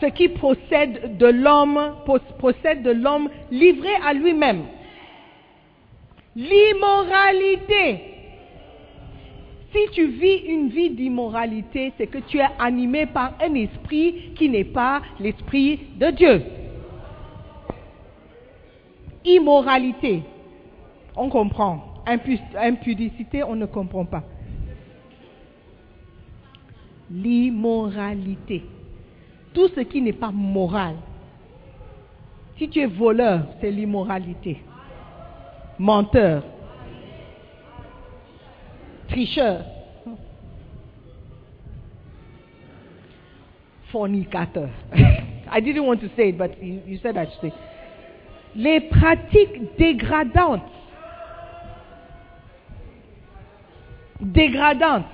ce qui procède de l'homme, procède de l'homme livré à lui-même. L'immoralité. Si tu vis une vie d'immoralité, c'est que tu es animé par un esprit qui n'est pas l'esprit de Dieu. Immoralité. On comprend. Impu- impudicité, on ne comprend pas. L'immoralité. Tout ce qui n'est pas moral. Si tu es voleur, c'est l'immoralité. Menteur. Tricheur. Fornicateur. [laughs] I didn't want to say it, but you, you said I should say. Les pratiques dégradantes. Dégradantes.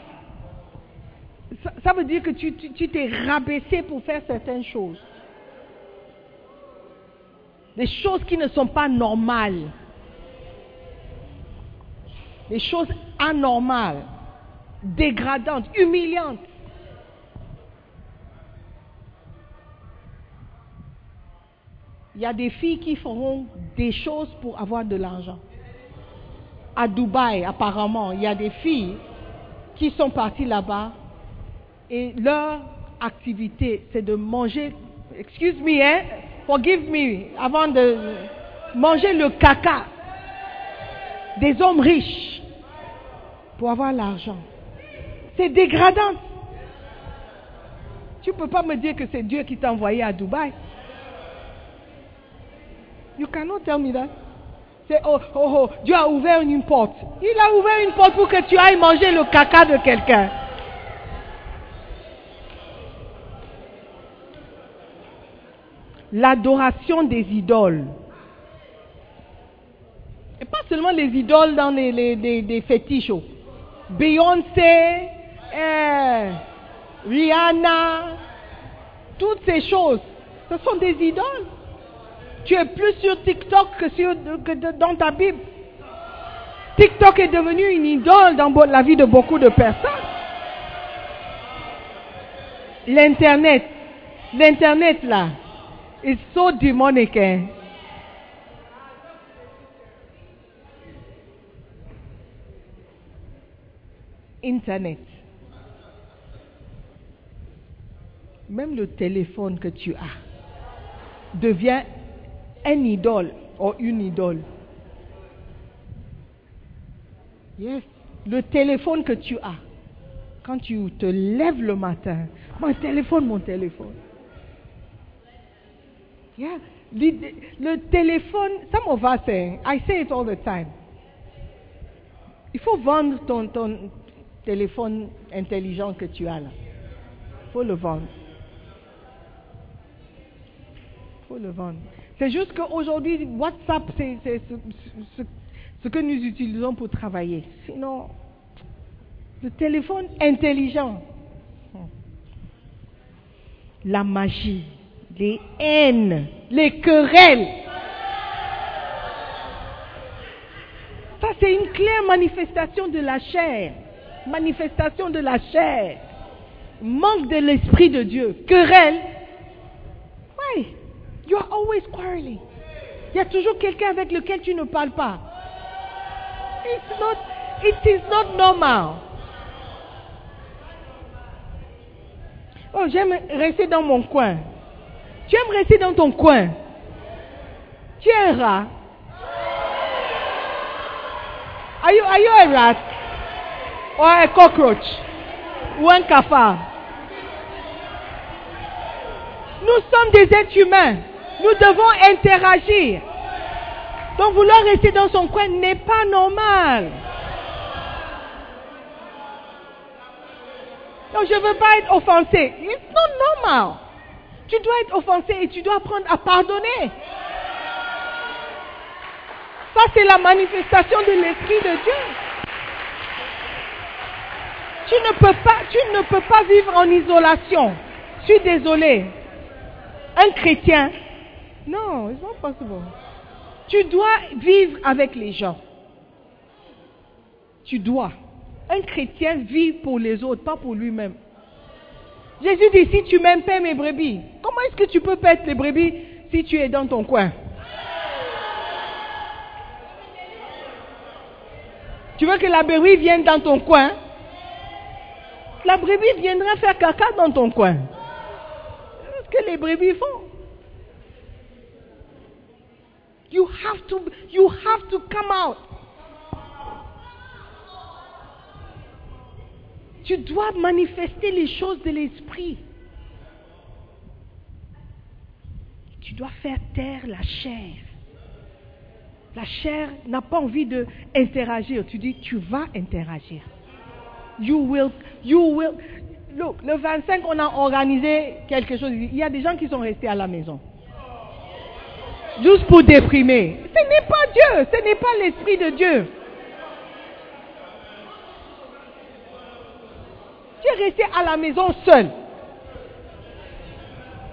Ça, veut dire que tu tu- tu t'es rabaissé pour faire certaines choses. Des choses qui ne sont pas normales. Des choses anormales, dégradantes, humiliantes. Il y a des filles qui feront des choses pour avoir de l'argent. À Dubaï, apparemment, il y a des filles qui sont parties là-bas et leur activité, c'est de manger, excuse me, hein, forgive me, avant de manger le caca des hommes riches pour avoir l'argent. C'est dégradant. Tu ne peux pas me dire que c'est Dieu qui t'a envoyé à Dubaï. You cannot tell me that. Oh, oh, oh, Dieu a ouvert une porte. Il a ouvert une porte pour que tu ailles manger le caca de quelqu'un. L'adoration des idoles. Et pas seulement les idoles dans les, les- fétiches. oh. Beyoncé, euh, Rihanna, toutes ces choses, ce sont des idoles. Tu es plus sur TikTok que, sur, que dans ta Bible. TikTok est devenu une idole dans la vie de beaucoup de personnes. L'Internet, l'Internet là, est so démonique. hein. Internet. Même le téléphone que tu as devient un idole ou une idole. Yes? Le téléphone que tu as, quand tu te lèves le matin, mon téléphone, mon téléphone. Yeah. Le téléphone, some of us say, I say it all the time. Il faut vendre ton, ton téléphone intelligent que tu as là. Il faut le vendre. Il faut le vendre. C'est juste qu'aujourd'hui, WhatsApp, c'est ce, que nous utilisons pour travailler. Sinon, le téléphone intelligent. La magie, les haines, les querelles. Ça, c'est une claire manifestation de la chair. Manifestation de la chair. Manque de l'Esprit de Dieu. Querelle. Why? You are always quarreling. Il y a toujours quelqu'un avec lequel tu ne parles pas. It's not, it is not normal. Oh, j'aime rester dans mon coin. Tu aimes rester dans ton coin. Tu es un rat. Are you, are you a rat? Or a cockroach? Ou un cafard? Nous sommes des êtres humains. Nous devons interagir. Donc vouloir rester dans son coin n'est pas normal. Donc je ne veux pas être offensé. It's not normal. Tu dois être offensé et tu dois apprendre à pardonner. Ça, c'est la manifestation de l'Esprit de Dieu. Tu ne peux pas, tu ne peux pas vivre en isolation. Je suis désolé. Un chrétien, non, it's not possible. Tu dois vivre avec les gens. Tu dois. Un chrétien vit pour les autres, pas pour lui-même. Jésus dit, si tu m'aimes, paie mes brebis. Comment est-ce que tu peux perdre les brebis si tu es dans ton coin? Tu veux que la brebis vienne dans ton coin? La brebis viendra faire caca dans ton coin. C'est ce que les brebis font? You have to, you have to come out. Tu dois manifester les choses de l'esprit. Tu dois faire taire la chair. La chair n'a pas envie de interagir. Tu dis, tu vas interagir. You will, you will. Look, le 25, on a organisé quelque chose. Il y a des gens qui sont restés à la maison. Juste pour déprimer. Ce n'est pas Dieu. Ce n'est pas l'Esprit de Dieu. Tu es resté à la maison seul.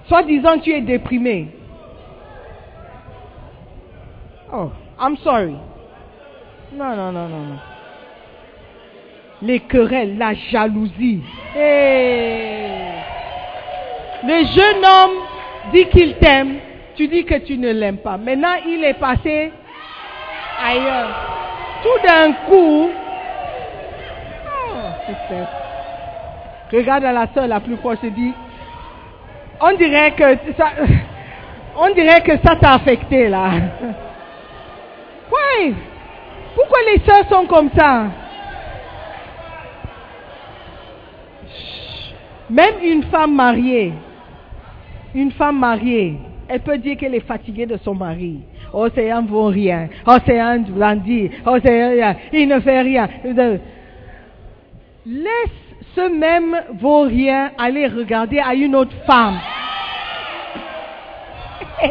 Soit disant tu es déprimé. Oh, I'm sorry. Non, non, non, non, non. Les querelles, la jalousie. Hey. Le jeune homme dit qu'il t'aime, tu dis que tu ne l'aimes pas. Maintenant, il est passé ailleurs. Tout d'un coup, oh, Regarde à la soeur la plus proche et dit, on dirait que ça, on dirait que ça t'a affecté là. Oui. Pourquoi les soeurs sont comme ça? Même une femme mariée, une femme mariée, elle peut dire qu'elle est fatiguée de son mari. C'est un vaut rien. Oh, c'est rien. Il ne fait rien. Laisse ce même vaurien aller regarder à une autre femme. [laughs]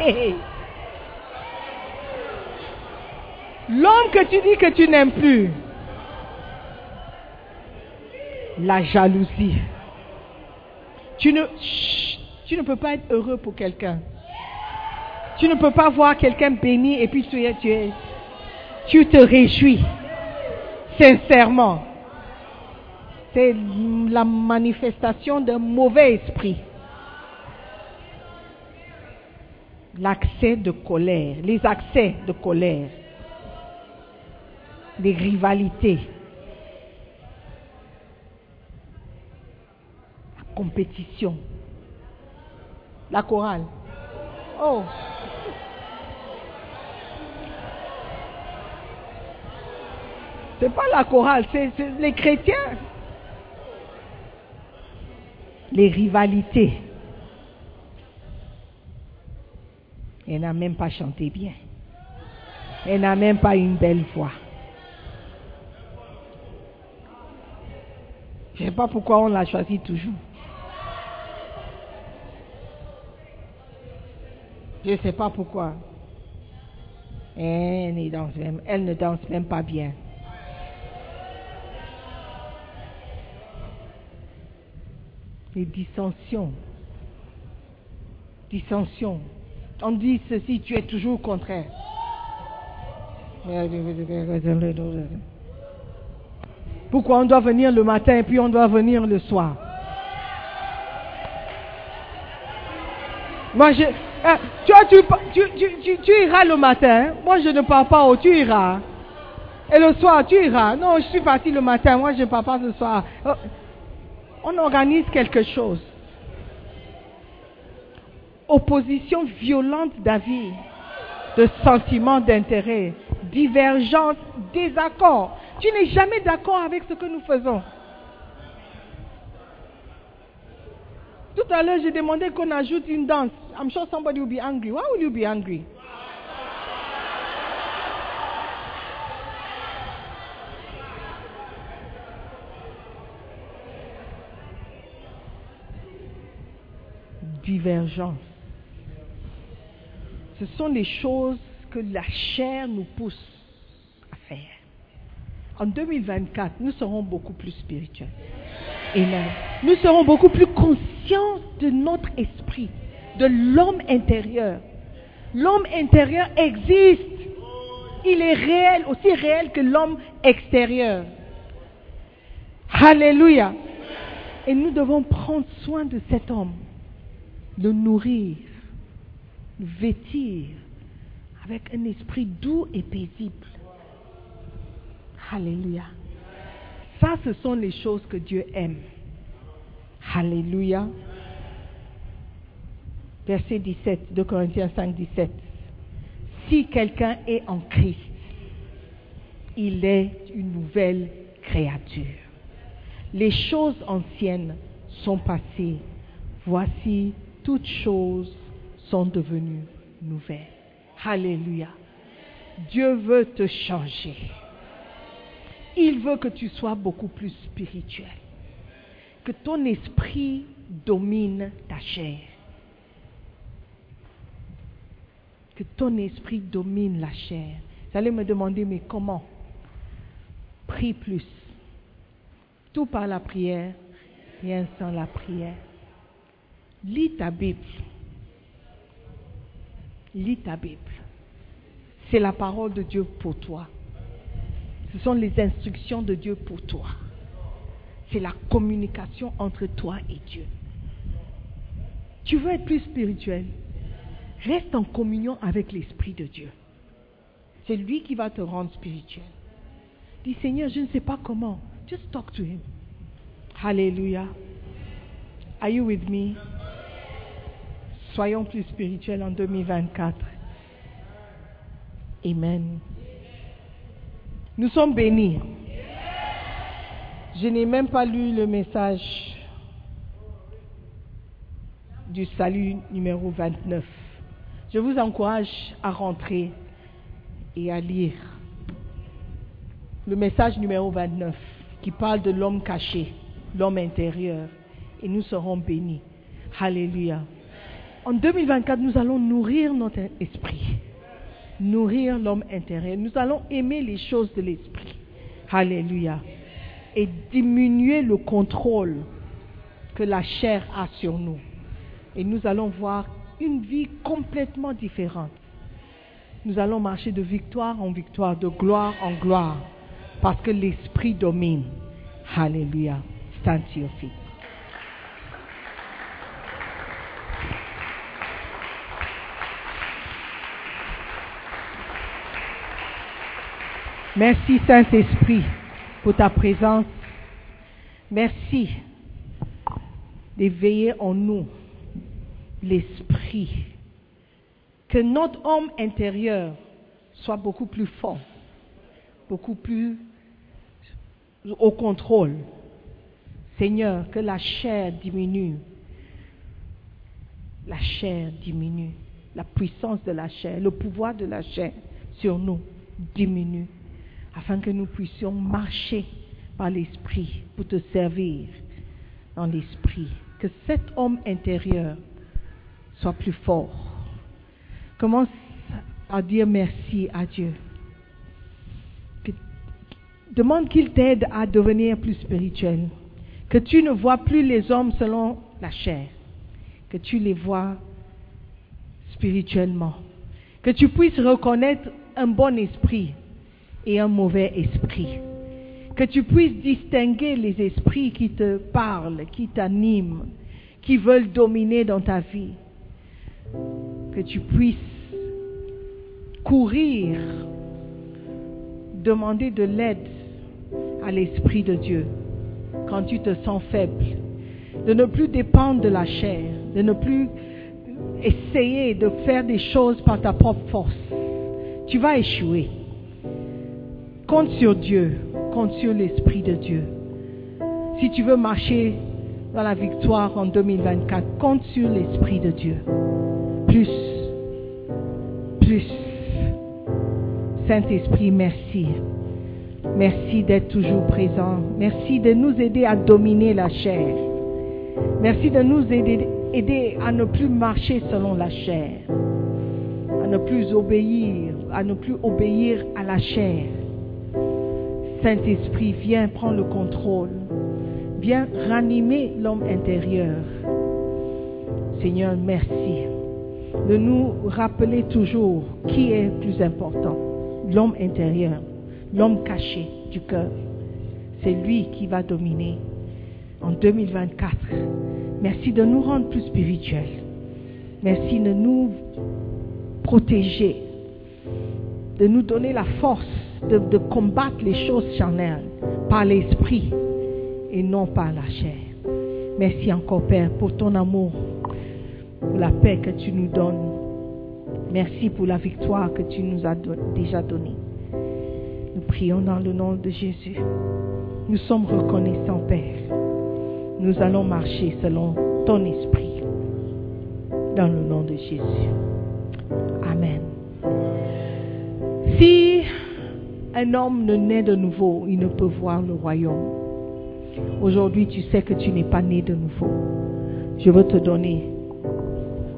L'homme que tu dis que tu n'aimes plus. La jalousie. Tu ne, tu ne peux pas être heureux pour quelqu'un. Tu ne peux pas voir quelqu'un béni et puis tu, tu te réjouis sincèrement. C'est la manifestation d'un mauvais esprit. L'accès de colère, les accès de colère, les rivalités, la compétition, la chorale. Oh, c'est pas la chorale, c'est les chrétiens. Les rivalités. Elle n'a même pas chanté bien. Elle n'a même pas une belle voix. Je ne sais pas pourquoi on l'a choisi toujours. Je ne sais pas pourquoi. Elle ne danse même pas bien. Les dissensions. Dissensions. On dit ceci, tu es toujours contraire. Pourquoi on doit venir le matin et puis on doit venir le soir? Moi, je, eh, tu, iras le matin. Moi, je ne pars pas où tu iras. Et le soir, tu iras. Non, je suis parti le matin. Moi, je ne pars pas ce soir. Oh, On organise quelque chose. Opposition violente d'avis, de sentiments d'intérêt, divergence, désaccord. Tu n'es jamais d'accord avec ce que nous faisons. Tout à l'heure, j'ai demandé qu'on ajoute une danse. I'm sure somebody will be angry. Why will you be angry? Divergence. Ce sont les choses que la chair nous pousse à faire. En 2024, nous serons beaucoup plus spirituels. Amen. Nous serons beaucoup plus conscients de notre esprit, de l'homme intérieur. L'homme intérieur existe. Il est réel, aussi réel que l'homme extérieur. Alléluia. Et nous devons prendre soin de cet homme, le nourrir, vêtir avec un esprit doux et paisible. Alléluia. Ça, ce sont les choses que Dieu aime. Alléluia. Verset 17 de Corinthiens 5, 17. Si quelqu'un est en Christ, il est une nouvelle créature. Les choses anciennes sont passées. Voici, toutes choses sont devenues nouvelles. Alléluia. Dieu veut te changer. Il veut que tu sois beaucoup plus spirituel. Que ton esprit domine ta chair. Que ton esprit domine la chair. Vous allez me demander, mais comment? Prie plus. Tout par la prière, rien sans la prière. Lis ta Bible. Lis ta Bible. C'est la parole de Dieu pour toi. Ce sont les instructions de Dieu pour toi. C'est la communication entre toi et Dieu. Tu veux être plus spirituel? Reste en communion avec l'Esprit de Dieu. C'est lui qui va te rendre spirituel. Dis Seigneur, je ne sais pas comment. Just talk to him. Alléluia. Are you with me? Soyons plus spirituels en 2024. Amen. Nous sommes bénis. Je n'ai même pas lu le message du salut numéro 29. Je vous encourage à rentrer et à lire le message numéro 29 qui parle de l'homme caché, l'homme intérieur. Et nous serons bénis. Alléluia. En 2024, nous allons nourrir notre esprit, nourrir l'homme intérieur. Nous allons aimer les choses de l'esprit. Alléluia. Et diminuer le contrôle que la chair a sur nous. Et nous allons voir une vie complètement différente. Nous allons marcher de victoire en victoire, de gloire en gloire, parce que l'Esprit domine. Alléluia. Stand. Merci Saint-Esprit pour ta présence. Merci d'éveiller en nous l'esprit. Que notre homme intérieur soit beaucoup plus fort, beaucoup plus au contrôle. Seigneur, que la chair diminue. La chair diminue. La puissance de la chair, le pouvoir de la chair sur nous diminue. Afin que nous puissions marcher par l'esprit pour te servir dans l'esprit. Que cet homme intérieur soit plus fort. Commence à dire merci à Dieu. Demande qu'il t'aide à devenir plus spirituel. Que tu ne vois plus les hommes selon la chair. Que tu les vois spirituellement. Que tu puisses reconnaître un bon esprit et un mauvais esprit. Que tu puisses distinguer les esprits qui te parlent, qui t'animent, qui veulent dominer dans ta vie. Que tu puisses courir, demander de l'aide à l'Esprit de Dieu quand tu te sens faible. De ne plus dépendre de la chair, de ne plus essayer de faire des choses par ta propre force. Tu vas échouer. Compte sur Dieu, compte sur l'Esprit de Dieu. Si tu veux marcher dans la victoire en 2024, compte sur l'Esprit de Dieu. Plus, plus. Saint-Esprit, merci. Merci d'être toujours présent. Merci de nous aider à dominer la chair. Merci de nous aider, à ne plus marcher selon la chair, à ne plus obéir, à ne plus obéir à la chair. Saint-Esprit, viens prendre le contrôle. Viens ranimer l'homme intérieur. Seigneur, merci de nous rappeler toujours qui est plus important. L'homme intérieur, l'homme caché du cœur. C'est lui qui va dominer en 2024. Merci de nous rendre plus spirituels. Merci de nous protéger, de nous donner la force de, combattre les choses charnelles par l'esprit et non par la chair. Merci encore, Père, pour ton amour, pour la paix que tu nous donnes. Merci pour la victoire que tu nous as déjà donnée. Nous prions dans le nom de Jésus. Nous sommes reconnaissants, Père. Nous allons marcher selon ton esprit. Dans le nom de Jésus. Amen. Si un homme ne naît de nouveau, il ne peut voir le royaume. Aujourd'hui, tu sais que tu n'es pas né de nouveau. Je veux te donner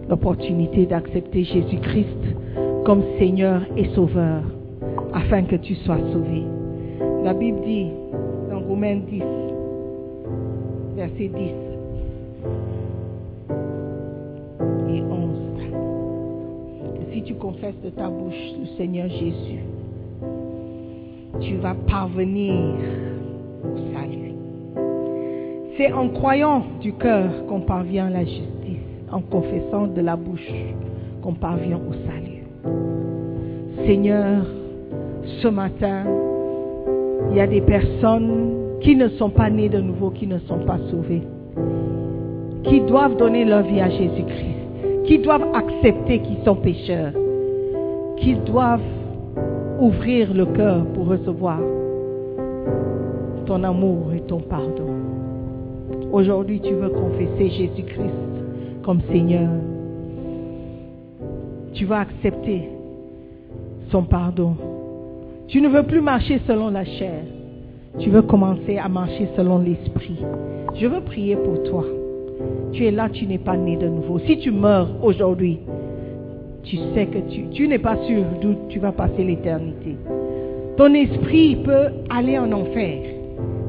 l'opportunité d'accepter Jésus-Christ comme Seigneur et Sauveur afin que tu sois sauvé. La Bible dit dans Romains 10, verset 10 et 11, que si tu confesses de ta bouche le Seigneur Jésus, tu vas parvenir au salut. C'est en croyant du cœur qu'on parvient à la justice, en confessant de la bouche qu'on parvient au salut. Seigneur, ce matin, il y a des personnes qui ne sont pas nées de nouveau, qui ne sont pas sauvées, qui doivent donner leur vie à Jésus-Christ, qui doivent accepter qu'ils sont pécheurs, qui doivent ouvrir le cœur pour recevoir ton amour et ton pardon. Aujourd'hui, tu veux confesser Jésus-Christ comme Seigneur. Tu vas accepter son pardon. Tu ne veux plus marcher selon la chair. Tu veux commencer à marcher selon l'esprit. Je veux prier pour toi. Tu es là, tu n'es pas né de nouveau. Si tu meurs aujourd'hui, tu sais que tu, tu n'es pas sûr d'où tu vas passer l'éternité. Ton esprit peut aller en enfer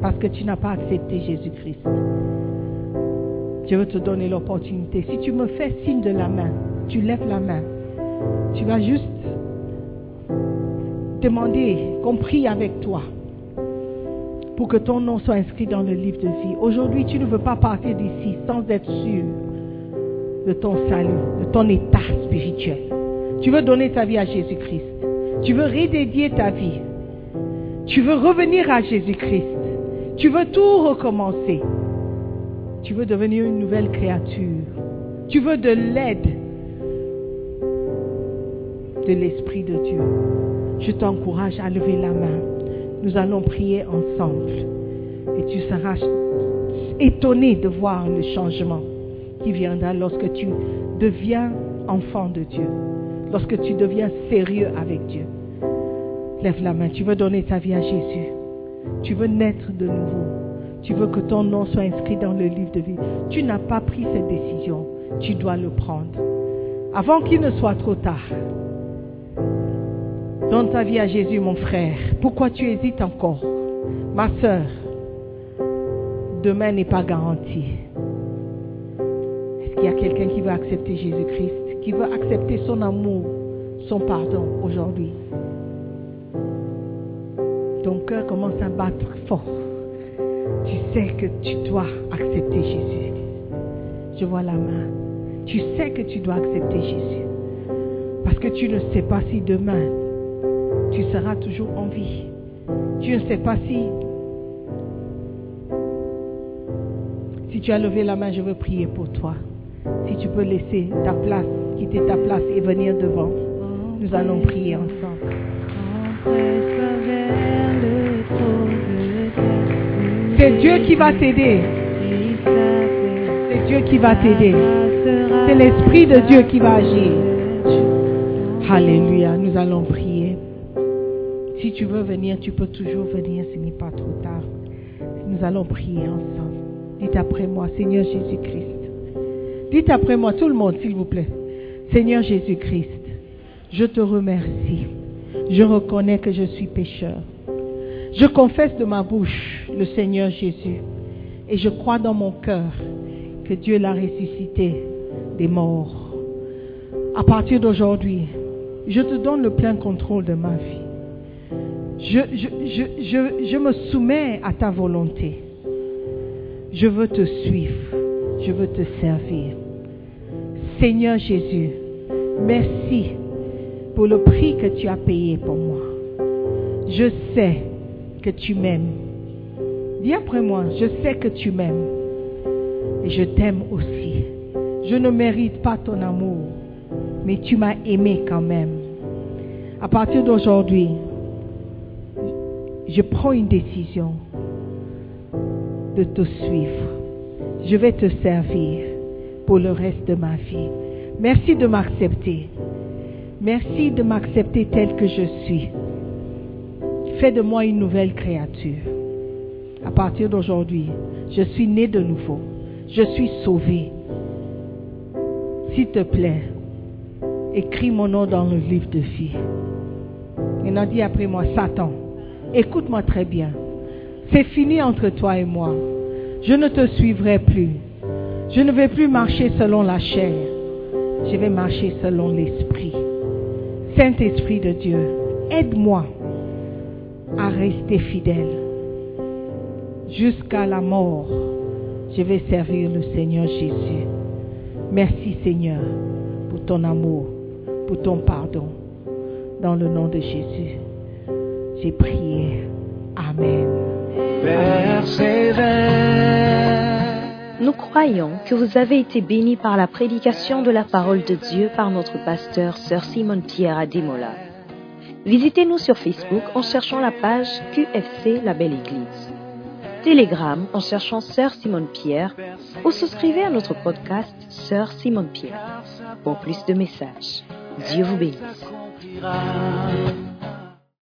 parce que tu n'as pas accepté Jésus-Christ. Je veux te donner l'opportunité. Si tu me fais signe de la main, tu lèves la main. Tu vas juste demander qu'on prie avec toi pour que ton nom soit inscrit dans le livre de vie. Aujourd'hui, tu ne veux pas partir d'ici sans être sûr de ton salut, de ton état spirituel. Tu veux donner ta vie à Jésus-Christ. Tu veux redédier ta vie. Tu veux revenir à Jésus-Christ. Tu veux tout recommencer. Tu veux devenir une nouvelle créature. Tu veux de l'aide de l'Esprit de Dieu. Je t'encourage à lever la main. Nous allons prier ensemble. Et tu seras étonné de voir le changement qui viendra lorsque tu deviens enfant de Dieu. Lorsque tu deviens sérieux avec Dieu. Lève la main. Tu veux donner ta vie à Jésus. Tu veux naître de nouveau. Tu veux que ton nom soit inscrit dans le livre de vie. Tu n'as pas pris cette décision. Tu dois le prendre. Avant qu'il ne soit trop tard. Donne ta vie à Jésus, mon frère. Pourquoi tu hésites encore? Ma soeur, demain n'est pas garanti. Qu'il y a quelqu'un qui veut accepter Jésus-Christ, qui veut accepter son amour, son pardon aujourd'hui ton cœur commence à battre fort, tu sais que tu dois accepter Jésus. Je vois la main. Tu sais que tu dois accepter Jésus. Parce que tu ne sais pas si demain, tu seras toujours en vie. Tu ne sais pas si... Si tu as levé la main, je veux prier pour toi. Si tu peux laisser ta place, quitter ta place et venir devant, nous allons prier ensemble. C'est Dieu qui va t'aider. C'est Dieu qui va t'aider. C'est l'Esprit de Dieu qui va agir. Alléluia, nous allons prier. Si tu veux venir, tu peux toujours venir, ce n'est pas trop tard. Nous allons prier ensemble. Dites après moi, Seigneur Jésus-Christ. Dites après moi, tout le monde, s'il vous plaît. Seigneur Jésus-Christ, je te remercie. Je reconnais que je suis pécheur. Je confesse de ma bouche le Seigneur Jésus. Et je crois dans mon cœur que Dieu l'a ressuscité des morts. À partir d'aujourd'hui, je te donne le plein contrôle de ma vie. Je, me soumets à ta volonté. Je veux te suivre. Je veux te servir. Seigneur Jésus, merci pour le prix que tu as payé pour moi. Je sais que tu m'aimes. Dis après moi, je sais que tu m'aimes. Et je t'aime aussi. Je ne mérite pas ton amour, mais tu m'as aimé quand même. À partir d'aujourd'hui, je prends une décision de te suivre. Je vais te servir pour le reste de ma vie. Merci de m'accepter. Merci de m'accepter tel que je suis. Fais de moi une nouvelle créature. À partir d'aujourd'hui, je suis né de nouveau. Je suis sauvé. S'il te plaît, écris mon nom dans le livre de vie. Maintenant, dit après moi, Satan, écoute-moi très bien. C'est fini entre toi et moi. Je ne te suivrai plus. Je ne vais plus marcher selon la chair. Je vais marcher selon l'esprit. Saint-Esprit de Dieu, aide-moi à rester fidèle. Jusqu'à la mort, je vais servir le Seigneur Jésus. Merci Seigneur pour ton amour, pour ton pardon. Dans le nom de Jésus, j'ai prié. Amen. Nous croyons que vous avez été bénis par la prédication de la parole de Dieu par notre pasteur Sœur Simone Pierre Ademola. Visitez-nous sur Facebook en cherchant la page QFC La Belle Église. Telegram en cherchant Sœur Simone Pierre ou souscrivez à notre podcast Sœur Simone Pierre pour plus de messages. Dieu vous bénisse.